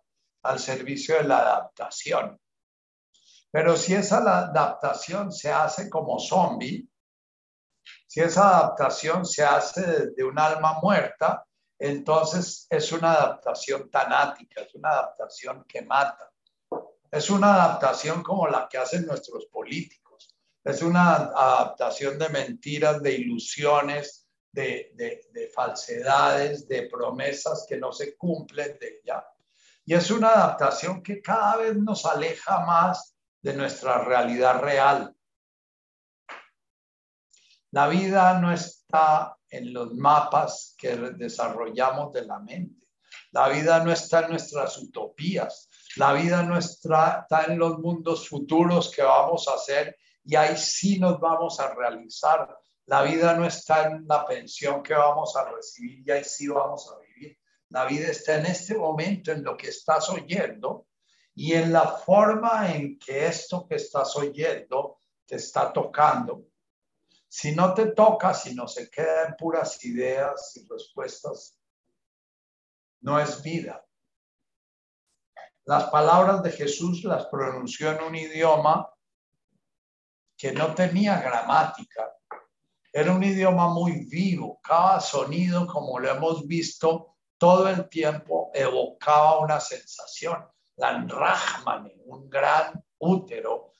al servicio de la adaptación. Pero si esa adaptación se hace como zombie, si esa adaptación se hace de un alma muerta, entonces es una adaptación tanática, es una adaptación que mata. Es una adaptación como la que hacen nuestros políticos. Es una adaptación de mentiras, de ilusiones, de, de, falsedades, de promesas que no se cumplen de ya. Y es una adaptación que cada vez nos aleja más de nuestra realidad real. La vida no está en los mapas que desarrollamos de la mente. La vida no está en nuestras utopías. La vida nuestra está en los mundos futuros que vamos a hacer y ahí sí nos vamos a realizar. La vida no está en la pensión que vamos a recibir y ahí sí vamos a vivir. La vida está en este momento, en lo que estás oyendo y en la forma en que esto que estás oyendo te está tocando. Si no te toca, si no se queda en puras ideas y respuestas, no es vida. Las palabras de Jesús las pronunció en un idioma que no tenía gramática. Era un idioma muy vivo. Cada sonido, como lo hemos visto todo el tiempo, evocaba una sensación. La un gran útero,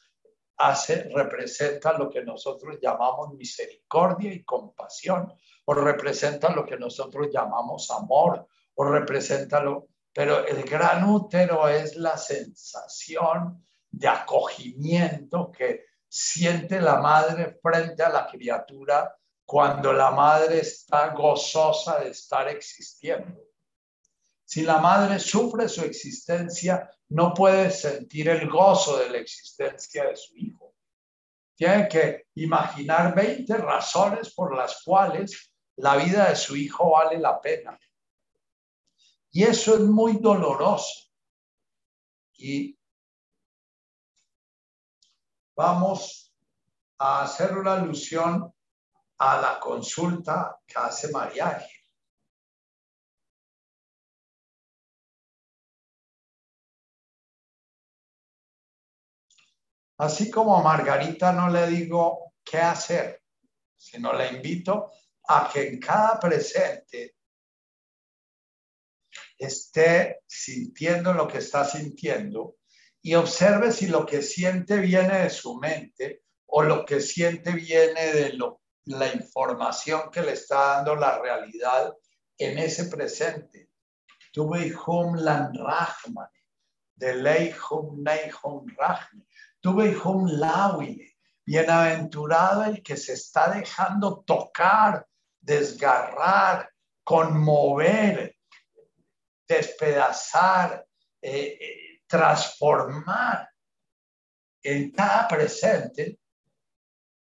hace, representa lo que nosotros llamamos misericordia y compasión, o representa lo que nosotros llamamos amor, o representa lo, pero el gran útero es la sensación de acogimiento que siente la madre frente a la criatura cuando la madre está gozosa de estar existiendo. Si la madre sufre su existencia, no puede sentir el gozo de la existencia de su hijo. Tiene que imaginar 20 razones por las cuales la vida de su hijo vale la pena. Y eso es muy doloroso. Y vamos a hacer una alusión a la consulta que hace María. Así como a Margarita no le digo qué hacer, sino le invito a que en cada presente esté sintiendo lo que está sintiendo y observe si lo que siente viene de su mente o lo que siente viene de la información que le está dando la realidad en ese presente. Tuve hum lan rahman, de ley nei. Tuve hum lawine, bienaventurado el que se está dejando tocar, desgarrar, conmover, despedazar, eh, eh, transformar. En cada presente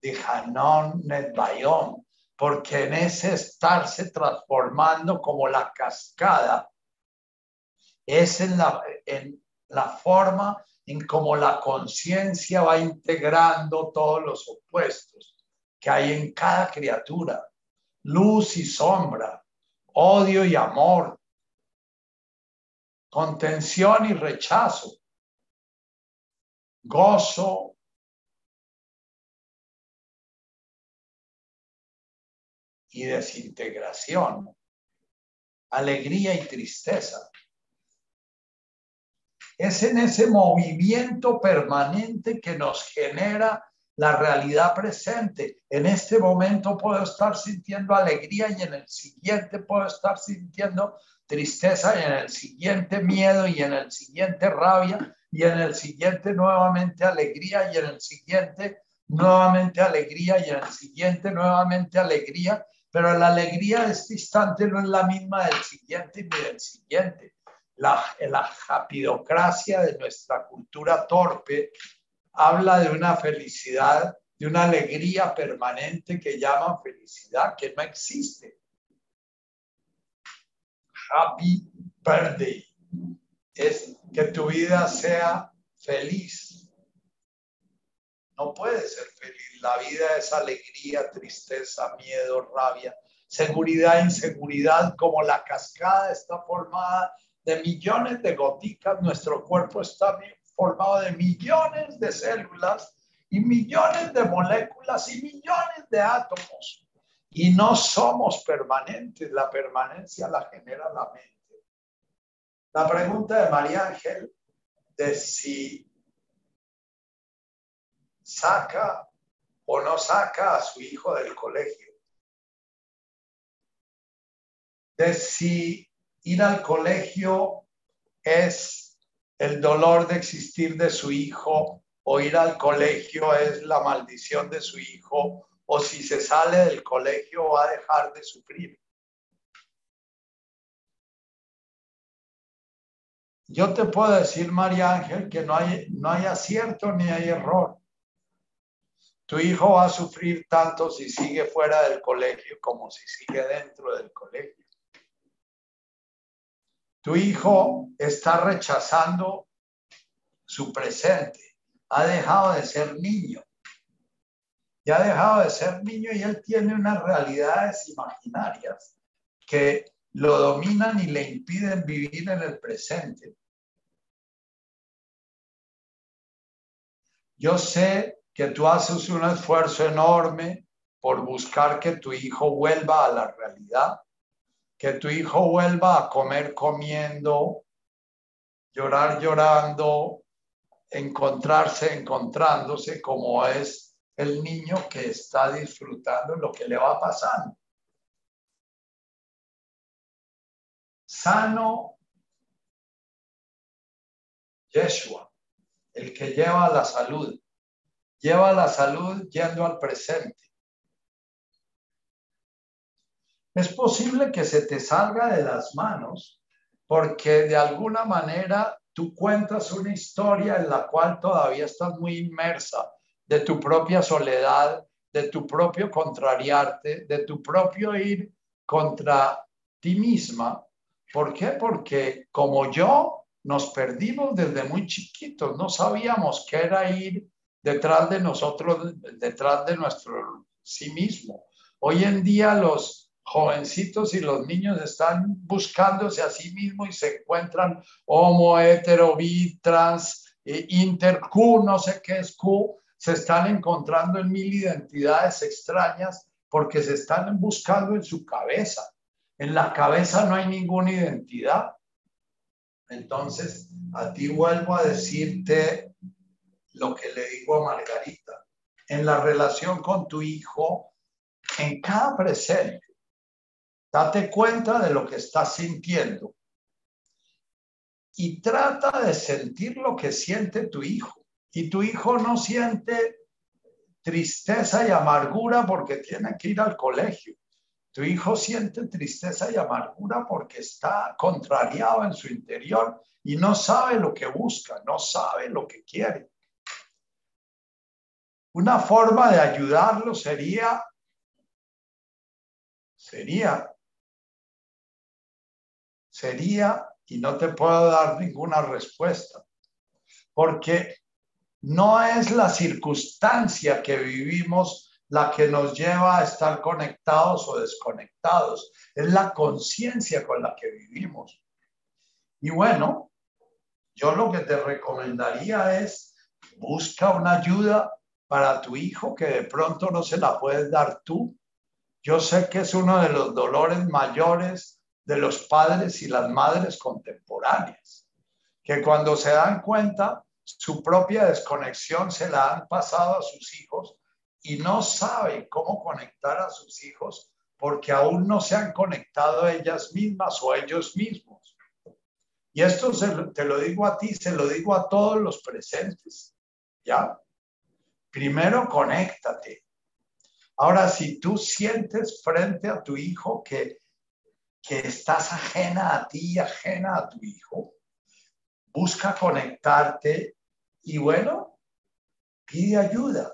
de Hanon Netbayom, porque en ese estarse transformando como la cascada es en la, en la forma en como la conciencia va integrando todos los opuestos que hay en cada criatura, luz y sombra, odio y amor, contención y rechazo, gozo y desintegración, alegría y tristeza. Es en ese movimiento permanente que nos genera la realidad presente. En este momento puedo estar sintiendo alegría y en el siguiente puedo estar sintiendo tristeza y en el siguiente miedo y en el siguiente rabia y en el siguiente nuevamente alegría y en el siguiente nuevamente alegría y en el siguiente nuevamente alegría, pero la alegría de este instante no es la misma del siguiente ni del siguiente. La, la rapidocracia de nuestra cultura torpe habla de una felicidad, de una alegría permanente que llaman felicidad, que no existe. Happy birthday es que tu vida sea feliz. No puede ser feliz. La vida es alegría, tristeza, miedo, rabia, seguridad, inseguridad, como la cascada está formada de millones de goticas, nuestro cuerpo está formado de millones de células y millones de moléculas y millones de átomos. Y no somos permanentes, la permanencia la genera la mente. La pregunta de María Ángel de si saca o no saca a su hijo del colegio. De si ir al colegio es el dolor de existir de su hijo o ir al colegio es la maldición de su hijo o si se sale del colegio va a dejar de sufrir. Yo te puedo decir, María Ángel, que no hay, no hay acierto ni hay error. Tu hijo va a sufrir tanto si sigue fuera del colegio como si sigue dentro del colegio. Tu hijo está rechazando su presente, ha dejado de ser niño. Y ha dejado de ser niño y él tiene unas realidades imaginarias que lo dominan y le impiden vivir en el presente. Yo sé que tú haces un esfuerzo enorme por buscar que tu hijo vuelva a la realidad que tu hijo vuelva a comer comiendo, llorar llorando, encontrarse encontrándose como es el niño que está disfrutando lo que le va pasando. Sano Yeshua, el que lleva la salud, lleva la salud yendo al presente es posible que se te salga de las manos porque de alguna manera tú cuentas una historia en la cual todavía estás muy inmersa de tu propia soledad, de tu propio contrariarte, de tu propio ir contra ti misma. ¿Por qué? Porque como yo nos perdimos desde muy chiquitos, no sabíamos qué era ir detrás de nosotros, detrás de nuestro sí mismo. Hoy en día los jovencitos y los niños están buscándose a sí mismos y se encuentran homo, hetero, bi, trans, eh, inter, Q, no sé qué es Q, se están encontrando en mil identidades extrañas porque se están buscando en su cabeza. En la cabeza no hay ninguna identidad. Entonces, a ti vuelvo a decirte lo que le digo a Margarita. En la relación con tu hijo, en cada presente, Date cuenta de lo que estás sintiendo y trata de sentir lo que siente tu hijo. Y tu hijo no siente tristeza y amargura porque tiene que ir al colegio. Tu hijo siente tristeza y amargura porque está contrariado en su interior y no sabe lo que busca, no sabe lo que quiere. Una forma de ayudarlo sería sería sería, y no te puedo dar ninguna respuesta, porque no es la circunstancia que vivimos la que nos lleva a estar conectados o desconectados, es la conciencia con la que vivimos. Y bueno, yo lo que te recomendaría es busca una ayuda para tu hijo que de pronto no se la puedes dar tú, Yo sé que es uno de los dolores mayores de los padres y las madres contemporáneas, que cuando se dan cuenta su propia desconexión se la han pasado a sus hijos y no saben cómo conectar a sus hijos porque aún no se han conectado ellas mismas o ellos mismos. Y esto te lo digo a ti, se lo digo a todos los presentes. ¿Ya? Primero, conéctate. Ahora, si tú sientes frente a tu hijo que, que estás ajena a ti, ajena a tu hijo, busca conectarte y bueno, pide ayuda.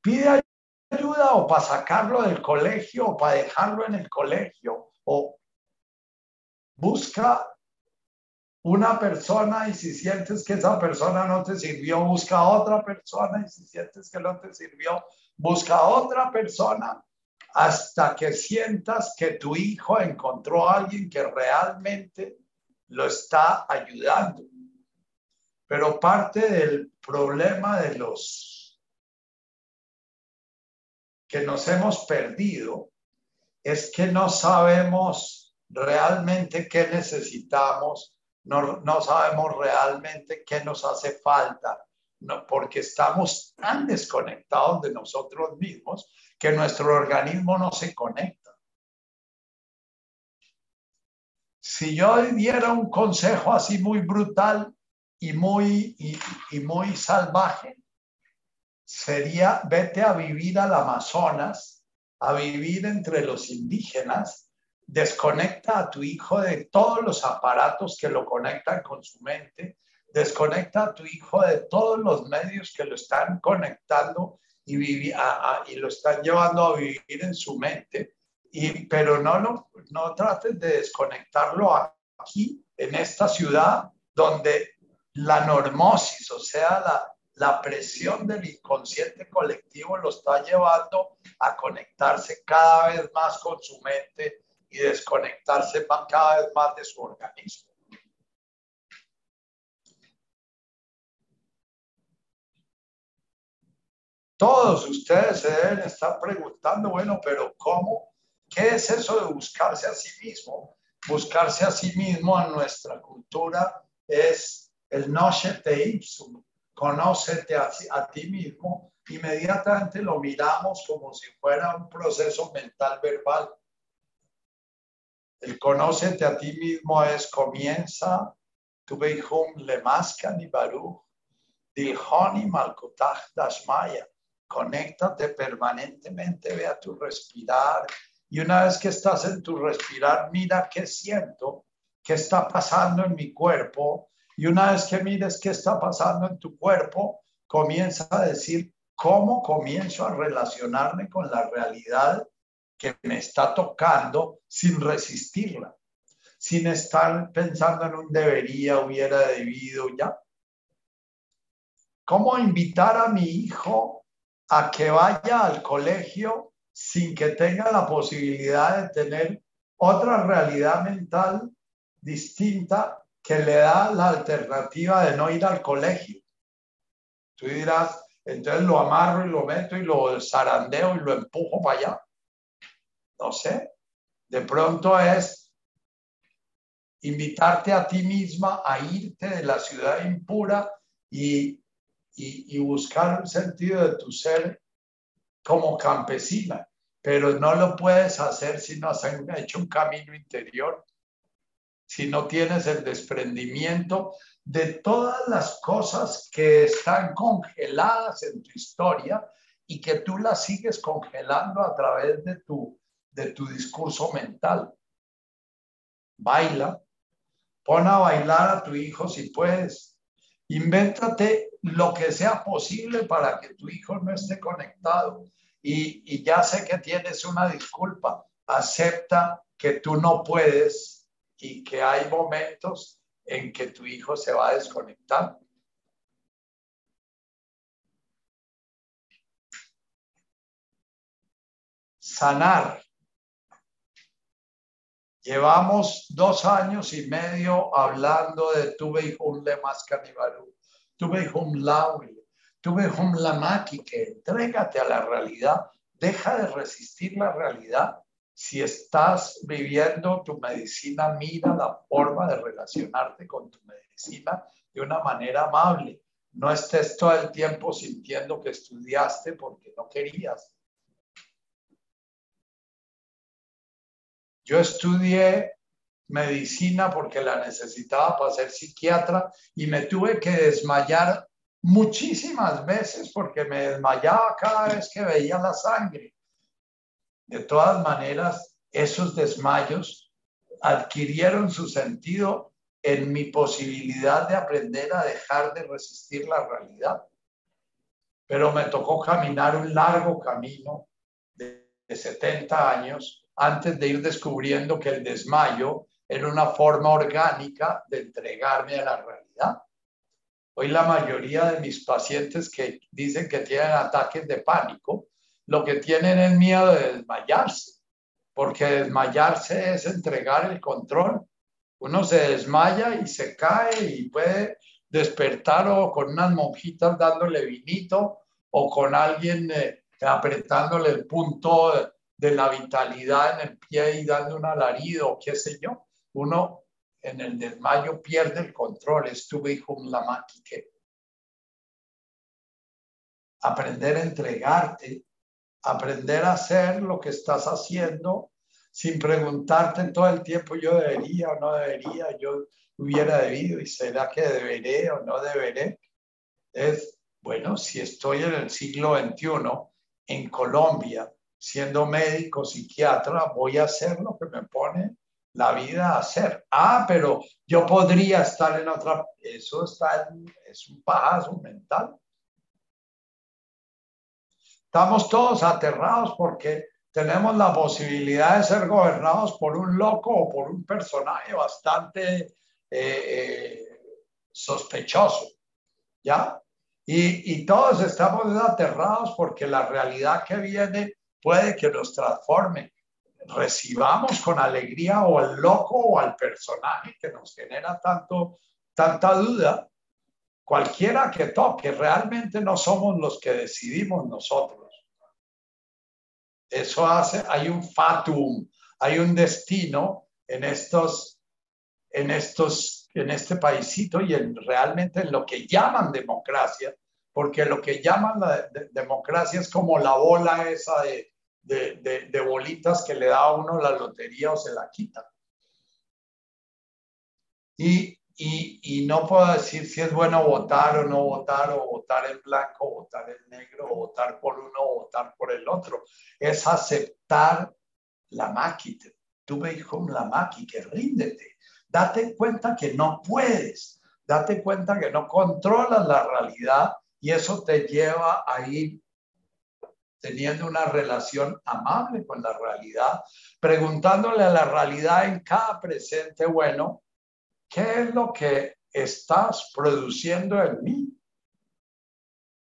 Pide ayuda o para sacarlo del colegio o para dejarlo en el colegio o busca una persona y si sientes que esa persona no te sirvió, busca otra persona y si sientes que no te sirvió, busca otra persona hasta que sientas que tu hijo encontró a alguien que realmente lo está ayudando. Pero parte del problema de los que nos hemos perdido es que no sabemos realmente qué necesitamos, no, no sabemos realmente qué nos hace falta, no, porque estamos tan desconectados de nosotros mismos que nuestro organismo no se conecta. Si yo diera un consejo así muy brutal, y muy, y, muy salvaje sería vete a vivir al Amazonas, a vivir entre los indígenas, desconecta a tu hijo de todos los aparatos que lo conectan con su mente, desconecta a tu hijo de todos los medios que lo están conectando y, y lo están llevando a vivir en su mente, y, pero no, no, no trates de desconectarlo aquí, en esta ciudad, donde la normosis, o sea, la, la presión del inconsciente colectivo lo está llevando a conectarse cada vez más con su mente y desconectarse cada vez más de su organismo. Todos ustedes se deben estar preguntando, bueno, pero ¿cómo? ¿Qué es eso de buscarse a sí mismo? Buscarse a sí mismo en nuestra cultura es el te ipsum, conócete a, a ti mismo, inmediatamente lo miramos como si fuera un proceso mental verbal. El conócete a ti mismo es comienza, tu beihum le mascan y baruch, dilhoni malkutach dashmaya. Conéctate permanentemente, ve a tu respirar. Y una vez que estás en tu respirar, mira qué siento, qué está pasando en mi cuerpo, y una vez que mires qué está pasando en tu cuerpo, comienza a decir cómo comienzo a relacionarme con la realidad que me está tocando sin resistirla, sin estar pensando en un debería, hubiera debido, ya. ¿Cómo invitar a mi hijo a que vaya al colegio sin que tenga la posibilidad de tener otra realidad mental distinta que le da la alternativa de no ir al colegio. Tú dirás, entonces lo amarro y lo meto y lo zarandeo y lo empujo para allá. No sé. De pronto es invitarte a ti misma a irte de la ciudad impura y, y, buscar un sentido de tu ser como campesina, pero no lo puedes hacer si no has hecho un camino interior si no tienes el desprendimiento de todas las cosas que están congeladas en tu historia y que tú las sigues congelando a través de tu, de tu discurso mental. Baila, pon a bailar a tu hijo si puedes. Invéntate lo que sea posible para que tu hijo no esté conectado. Y, y ya sé que tienes una disculpa. Acepta que tú no puedes y que hay momentos en que tu hijo se va a desconectar. Sanar. Llevamos dos años y medio hablando de tuve hijo le más canibalú, tuve hijo lauri, tuve hijo lamaki, que entrégate a la realidad deja de resistir la realidad. Si estás viviendo tu medicina, mira la forma de relacionarte con tu medicina de una manera amable. No estés todo el tiempo sintiendo que estudiaste porque no querías. Yo estudié medicina porque la necesitaba para ser psiquiatra y me tuve que desmayar muchísimas veces porque me desmayaba cada vez que veía la sangre. De todas maneras, esos desmayos adquirieron su sentido en mi posibilidad de aprender a dejar de resistir la realidad. Pero me tocó caminar un largo camino de, 70 años antes de ir descubriendo que el desmayo era una forma orgánica de entregarme a la realidad. Hoy la mayoría de mis pacientes que dicen que tienen ataques de pánico, lo que tienen es miedo de desmayarse, porque desmayarse es entregar el control. Uno se desmaya y se cae y puede despertar o con unas monjitas dándole vinito o con alguien eh, apretándole el punto de la vitalidad en el pie y dando un alarido qué sé yo. Uno en el desmayo pierde el control. Estuve con la máquina. Aprender a entregarte, aprender a hacer lo que estás haciendo sin preguntarte todo el tiempo yo debería o no debería, yo hubiera debido y será que deberé o no deberé. Es, bueno, si estoy en el siglo XXI en Colombia siendo médico, psiquiatra, voy a hacer lo que me pone la vida a hacer. Ah, pero yo podría estar en otra, eso está, es un pajazo mental. Estamos todos aterrados porque tenemos la posibilidad de ser gobernados por un loco o por un personaje bastante eh, eh, sospechoso, ¿ya? Y, y todos estamos aterrados porque la realidad que viene puede que nos transforme recibamos con alegría o al loco o al personaje que nos genera tanto, tanta duda, cualquiera que toque, realmente no somos los que decidimos nosotros. Eso hace, hay un fatum, hay un destino en estos, en estos, en este paísito y en, realmente en lo que llaman democracia, porque lo que llaman la democracia es como la bola esa de, de, bolitas que le da a uno la lotería o se la quita. Y, no puedo decir si es bueno votar o no votar, o votar en blanco, votar en negro, o votar por uno, o votar por el otro. Es aceptar la máquina. Tú me dijo la máquina, ríndete. Date cuenta que no puedes. Date cuenta que no controlas la realidad y eso te lleva a ir teniendo una relación amable con la realidad, preguntándole a la realidad en cada presente, bueno, ¿qué es lo que estás produciendo en mí?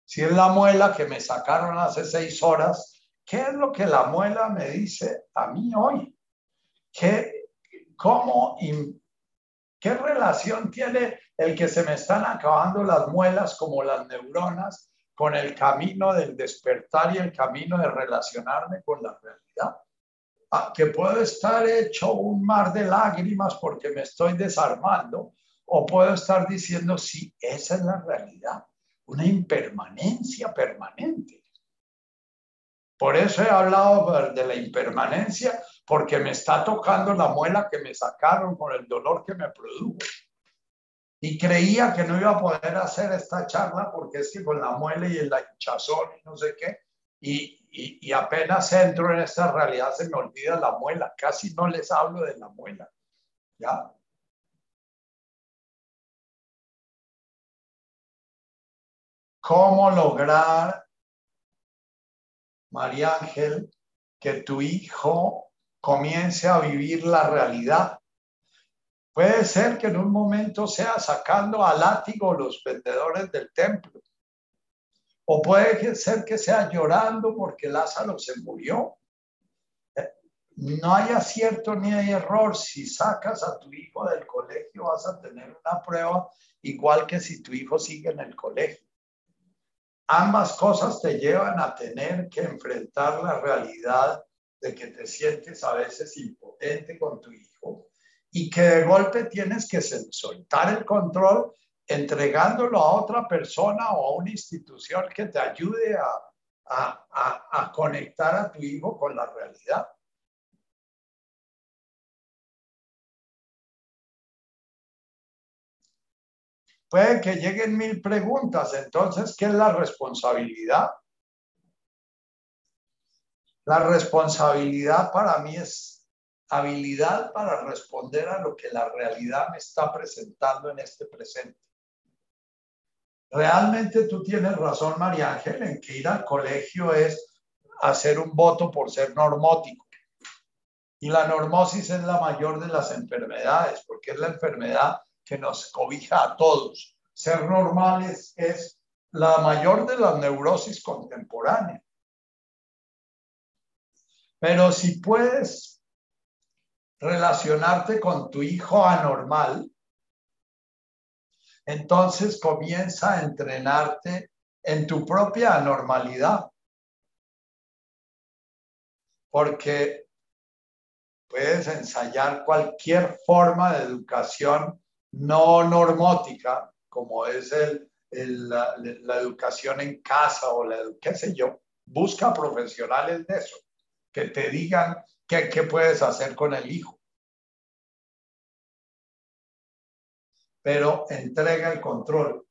Si es la muela que me sacaron hace seis horas, ¿qué es lo que la muela me dice a mí hoy? ¿Qué, cómo, ¿Qué relación tiene el que se me están acabando las muelas como las neuronas con el camino del despertar y el camino de relacionarme con la realidad. Ah, que puedo estar hecho un mar de lágrimas porque me estoy desarmando, o puedo estar diciendo, sí, esa es la realidad, una impermanencia permanente. Por eso he hablado de la impermanencia, porque me está tocando la muela que me sacaron con el dolor que me produjo y creía que no iba a poder hacer esta charla porque es que con la muela y el hinchazón y no sé qué, y, y, apenas entro en esta realidad se me olvida la muela, casi no les hablo de la muela, ¿ya? ¿Cómo lograr, María Ángel, que tu hijo comience a vivir la realidad? Puede ser que en un momento sea sacando a látigo los vendedores del templo. O puede ser que sea llorando porque Lázaro se murió. No hay acierto ni hay error. Si sacas a tu hijo del colegio vas a tener una prueba igual que si tu hijo sigue en el colegio. ambas cosas te llevan a tener que enfrentar la realidad de que te sientes a veces impotente con tu hijo y que de golpe tienes que soltar el control entregándolo a otra persona o a una institución que te ayude a, a conectar a tu hijo con la realidad. Puede que lleguen mil preguntas, entonces, ¿qué es la responsabilidad? La responsabilidad para mí es habilidad para responder a lo que la realidad me está presentando en este presente. Realmente tú tienes razón, María Ángel, en que ir al colegio es hacer un voto por ser normótico. Y la normosis es la mayor de las enfermedades, porque es la enfermedad que nos cobija a todos. Ser normales es la mayor de las neurosis contemporáneas. Pero si puedes relacionarte con tu hijo anormal, entonces comienza a entrenarte en tu propia anormalidad. Porque puedes ensayar cualquier forma de educación no normótica, como es el, la, educación en casa o la, qué sé yo, busca profesionales de eso, que te digan qué, puedes hacer con el hijo. Pero entrega el control.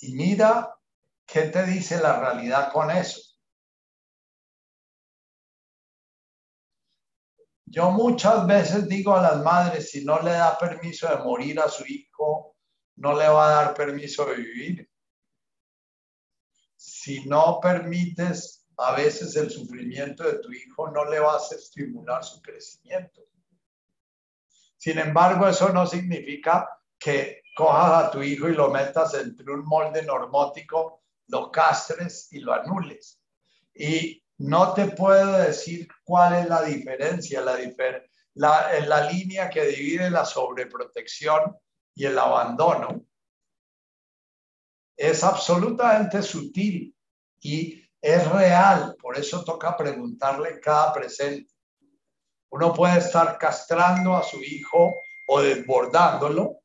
Y mira qué te dice la realidad con eso. Yo muchas veces digo a las madres, si no le da permiso de morir a su hijo, no le va a dar permiso de vivir. Si no permites a veces el sufrimiento de tu hijo, no le vas a estimular su crecimiento. Sin embargo, eso no significa que cojas a tu hijo y lo metas entre un molde normótico, lo castres y lo anules. Y no te puedo decir cuál es la diferencia, la, la, la línea que divide la sobreprotección y el abandono. Es absolutamente sutil y es real, por eso toca preguntarle cada presente. Uno puede estar castrando a su hijo o desbordándolo,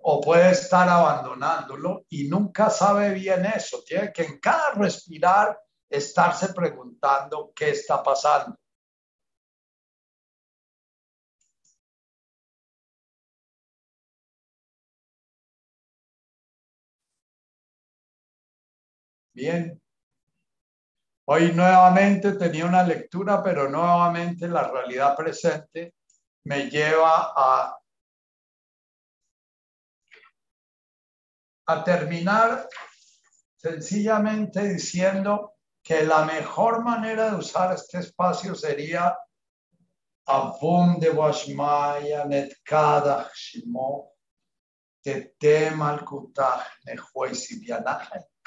o puede estar abandonándolo y nunca sabe bien eso. Tiene que en cada respirar estarse preguntando qué está pasando. Bien. Hoy nuevamente tenía una lectura, pero nuevamente la realidad presente me lleva a, terminar sencillamente diciendo que la mejor manera de usar este espacio sería Avum de Washmaya Shimo Tete Malkutach Nehuay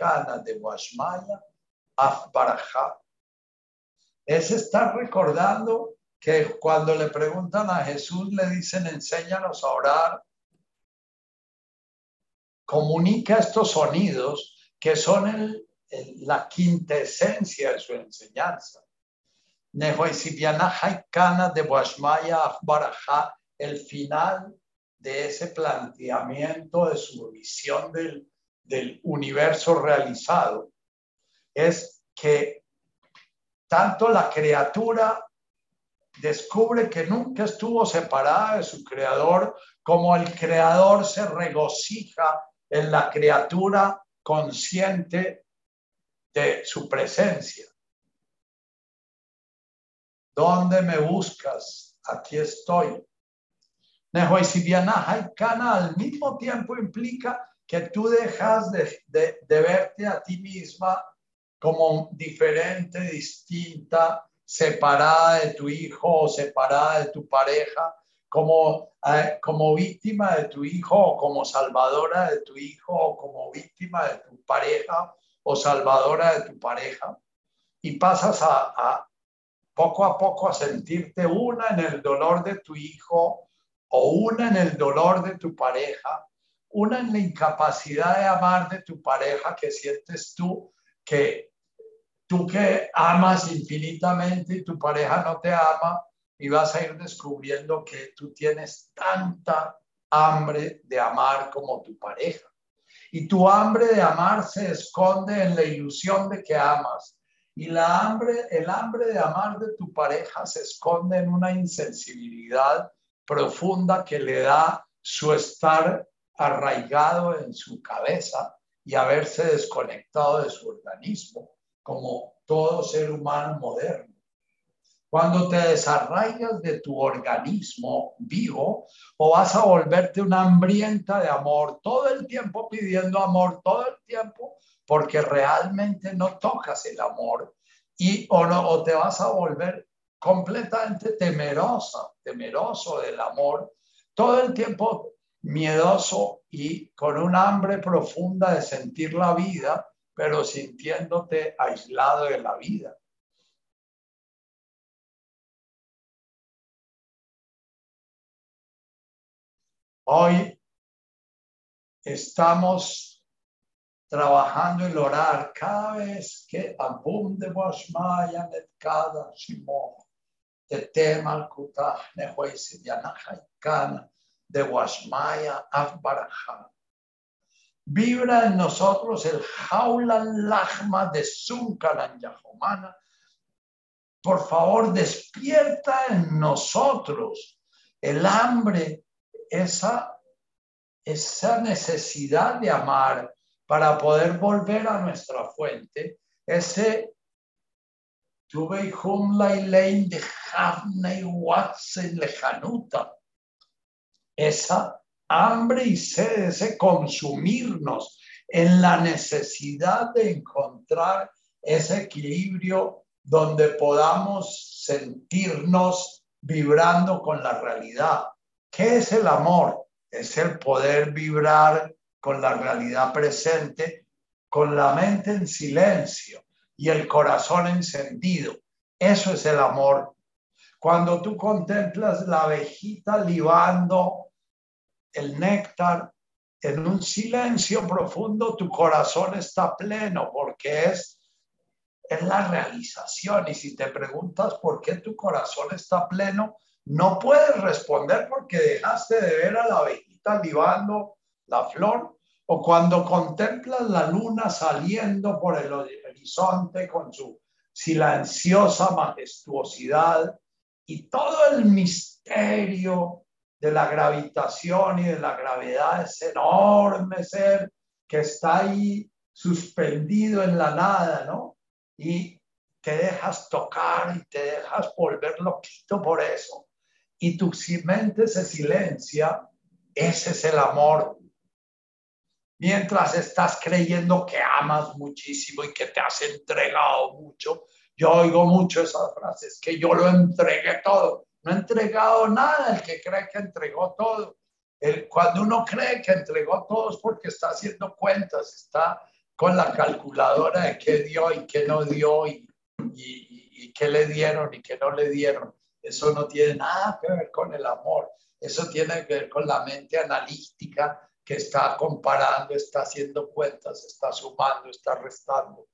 Kana de Washmaya Afbaraja. Es estar recordando que cuando le preguntan a Jesús le dicen enséñanos a orar, comunica estos sonidos que son el, la quinta esencia de su enseñanza. de el final de ese planteamiento de su visión del, del universo realizado es que tanto la criatura descubre que nunca estuvo separada de su creador, como el creador se regocija en la criatura consciente de su presencia. ¿Dónde me buscas? Aquí estoy. Kana al mismo tiempo implica que tú dejas de, de, verte a ti misma como diferente, distinta, separada de tu hijo o separada de tu pareja, como, eh, como víctima de tu hijo o como salvadora de tu hijo o como víctima de tu pareja o salvadora de tu pareja y pasas a, poco a poco a sentirte una en el dolor de tu hijo o una en el dolor de tu pareja una en la incapacidad de amar de tu pareja que sientes tú que tú que amas infinitamente y tu pareja no te ama y vas a ir descubriendo que tú tienes tanta hambre de amar como tu pareja. Y tu hambre de amar se esconde en la ilusión de que amas. Y la hambre, el hambre de amar de tu pareja se esconde en una insensibilidad profunda que le da su estar arraigado en su cabeza y haberse desconectado de su organismo, como todo ser humano moderno. Cuando te desarraigas de tu organismo vivo, o vas a volverte una hambrienta de amor, todo el tiempo pidiendo amor, todo el tiempo, porque realmente no tocas el amor, y o, no, o te vas a volver completamente temerosa, temeroso del amor, todo el tiempo miedoso y con un hambre profunda de sentir la vida, pero sintiéndote aislado de la vida. Hoy estamos trabajando el orar cada vez que abunde Washmaya cada Shimon, de tema Kutah Nehuesi Kana de Washmaya Afbaraja. Vibra en nosotros el jaula lagma de Sunkaran Yahomana. Por favor, despierta en nosotros el hambre, esa, esa necesidad de amar para poder volver a nuestra fuente, ese tuve la de Havnei Watson lejanuta esa hambre y sed, ese consumirnos en la necesidad de encontrar ese equilibrio donde podamos sentirnos vibrando con la realidad. ¿Qué es el amor? Es el poder vibrar con la realidad presente, con la mente en silencio y el corazón encendido. Eso es el amor. Cuando tú contemplas la abejita libando el néctar, en un silencio profundo tu corazón está pleno porque es, es la realización. Y si te preguntas por qué tu corazón está pleno, no puedes responder porque dejaste de ver a la abejita libando la flor o cuando contemplas la luna saliendo por el horizonte con su silenciosa majestuosidad y todo el misterio de la gravitación y de la gravedad, ese enorme ser que está ahí suspendido en la nada, ¿no? Y te dejas tocar y te dejas volver loquito por eso. Y tu mente se silencia, ese es el amor. Mientras estás creyendo que amas muchísimo y que te has entregado mucho, yo oigo mucho esas frases, que yo lo entregué todo no ha entregado nada el que cree que entregó todo. El, cuando uno cree que entregó todo es porque está haciendo cuentas, está con la calculadora de qué dio y qué no dio y, y, y qué le dieron y qué no le dieron. Eso no tiene nada que ver con el amor. Eso tiene que ver con la mente analítica que está comparando, está haciendo cuentas, está sumando, está restando.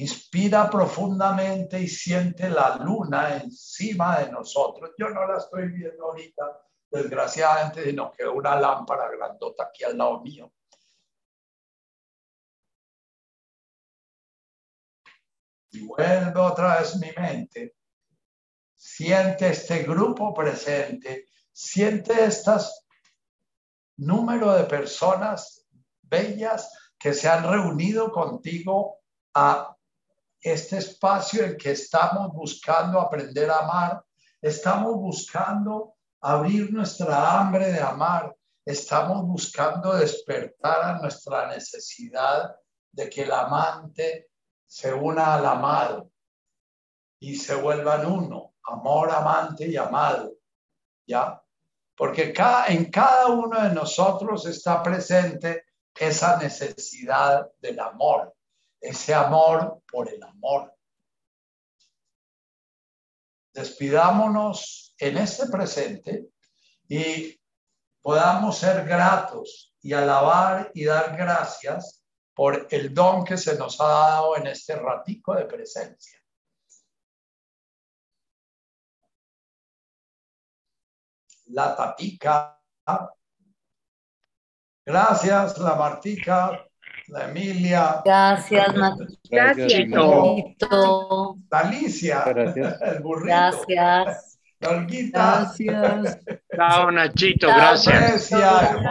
Inspira profundamente y siente la luna encima de nosotros. Yo no la estoy viendo ahorita, desgraciadamente, sino que una lámpara grandota aquí al lado mío. Y vuelve otra vez mi mente. Siente este grupo presente, siente estas número de personas bellas que se han reunido contigo a este espacio en que estamos buscando aprender a amar, estamos buscando abrir nuestra hambre de amar, estamos buscando despertar a nuestra necesidad de que el amante se una al amado y se vuelvan uno, amor, amante y amado, ¿ya? Porque en cada uno de nosotros está presente esa necesidad del amor ese amor por el amor. Despidámonos en este presente y podamos ser gratos y alabar y dar gracias por el don que se nos ha dado en este ratico de presencia. La tapica. Gracias, la Martica, la Emilia. Gracias, Gracias. La Alicia. Gracias. El burrito. Gracias. La Olguita. Gracias. Chao, Nachito, Chao, gracias. Hermano.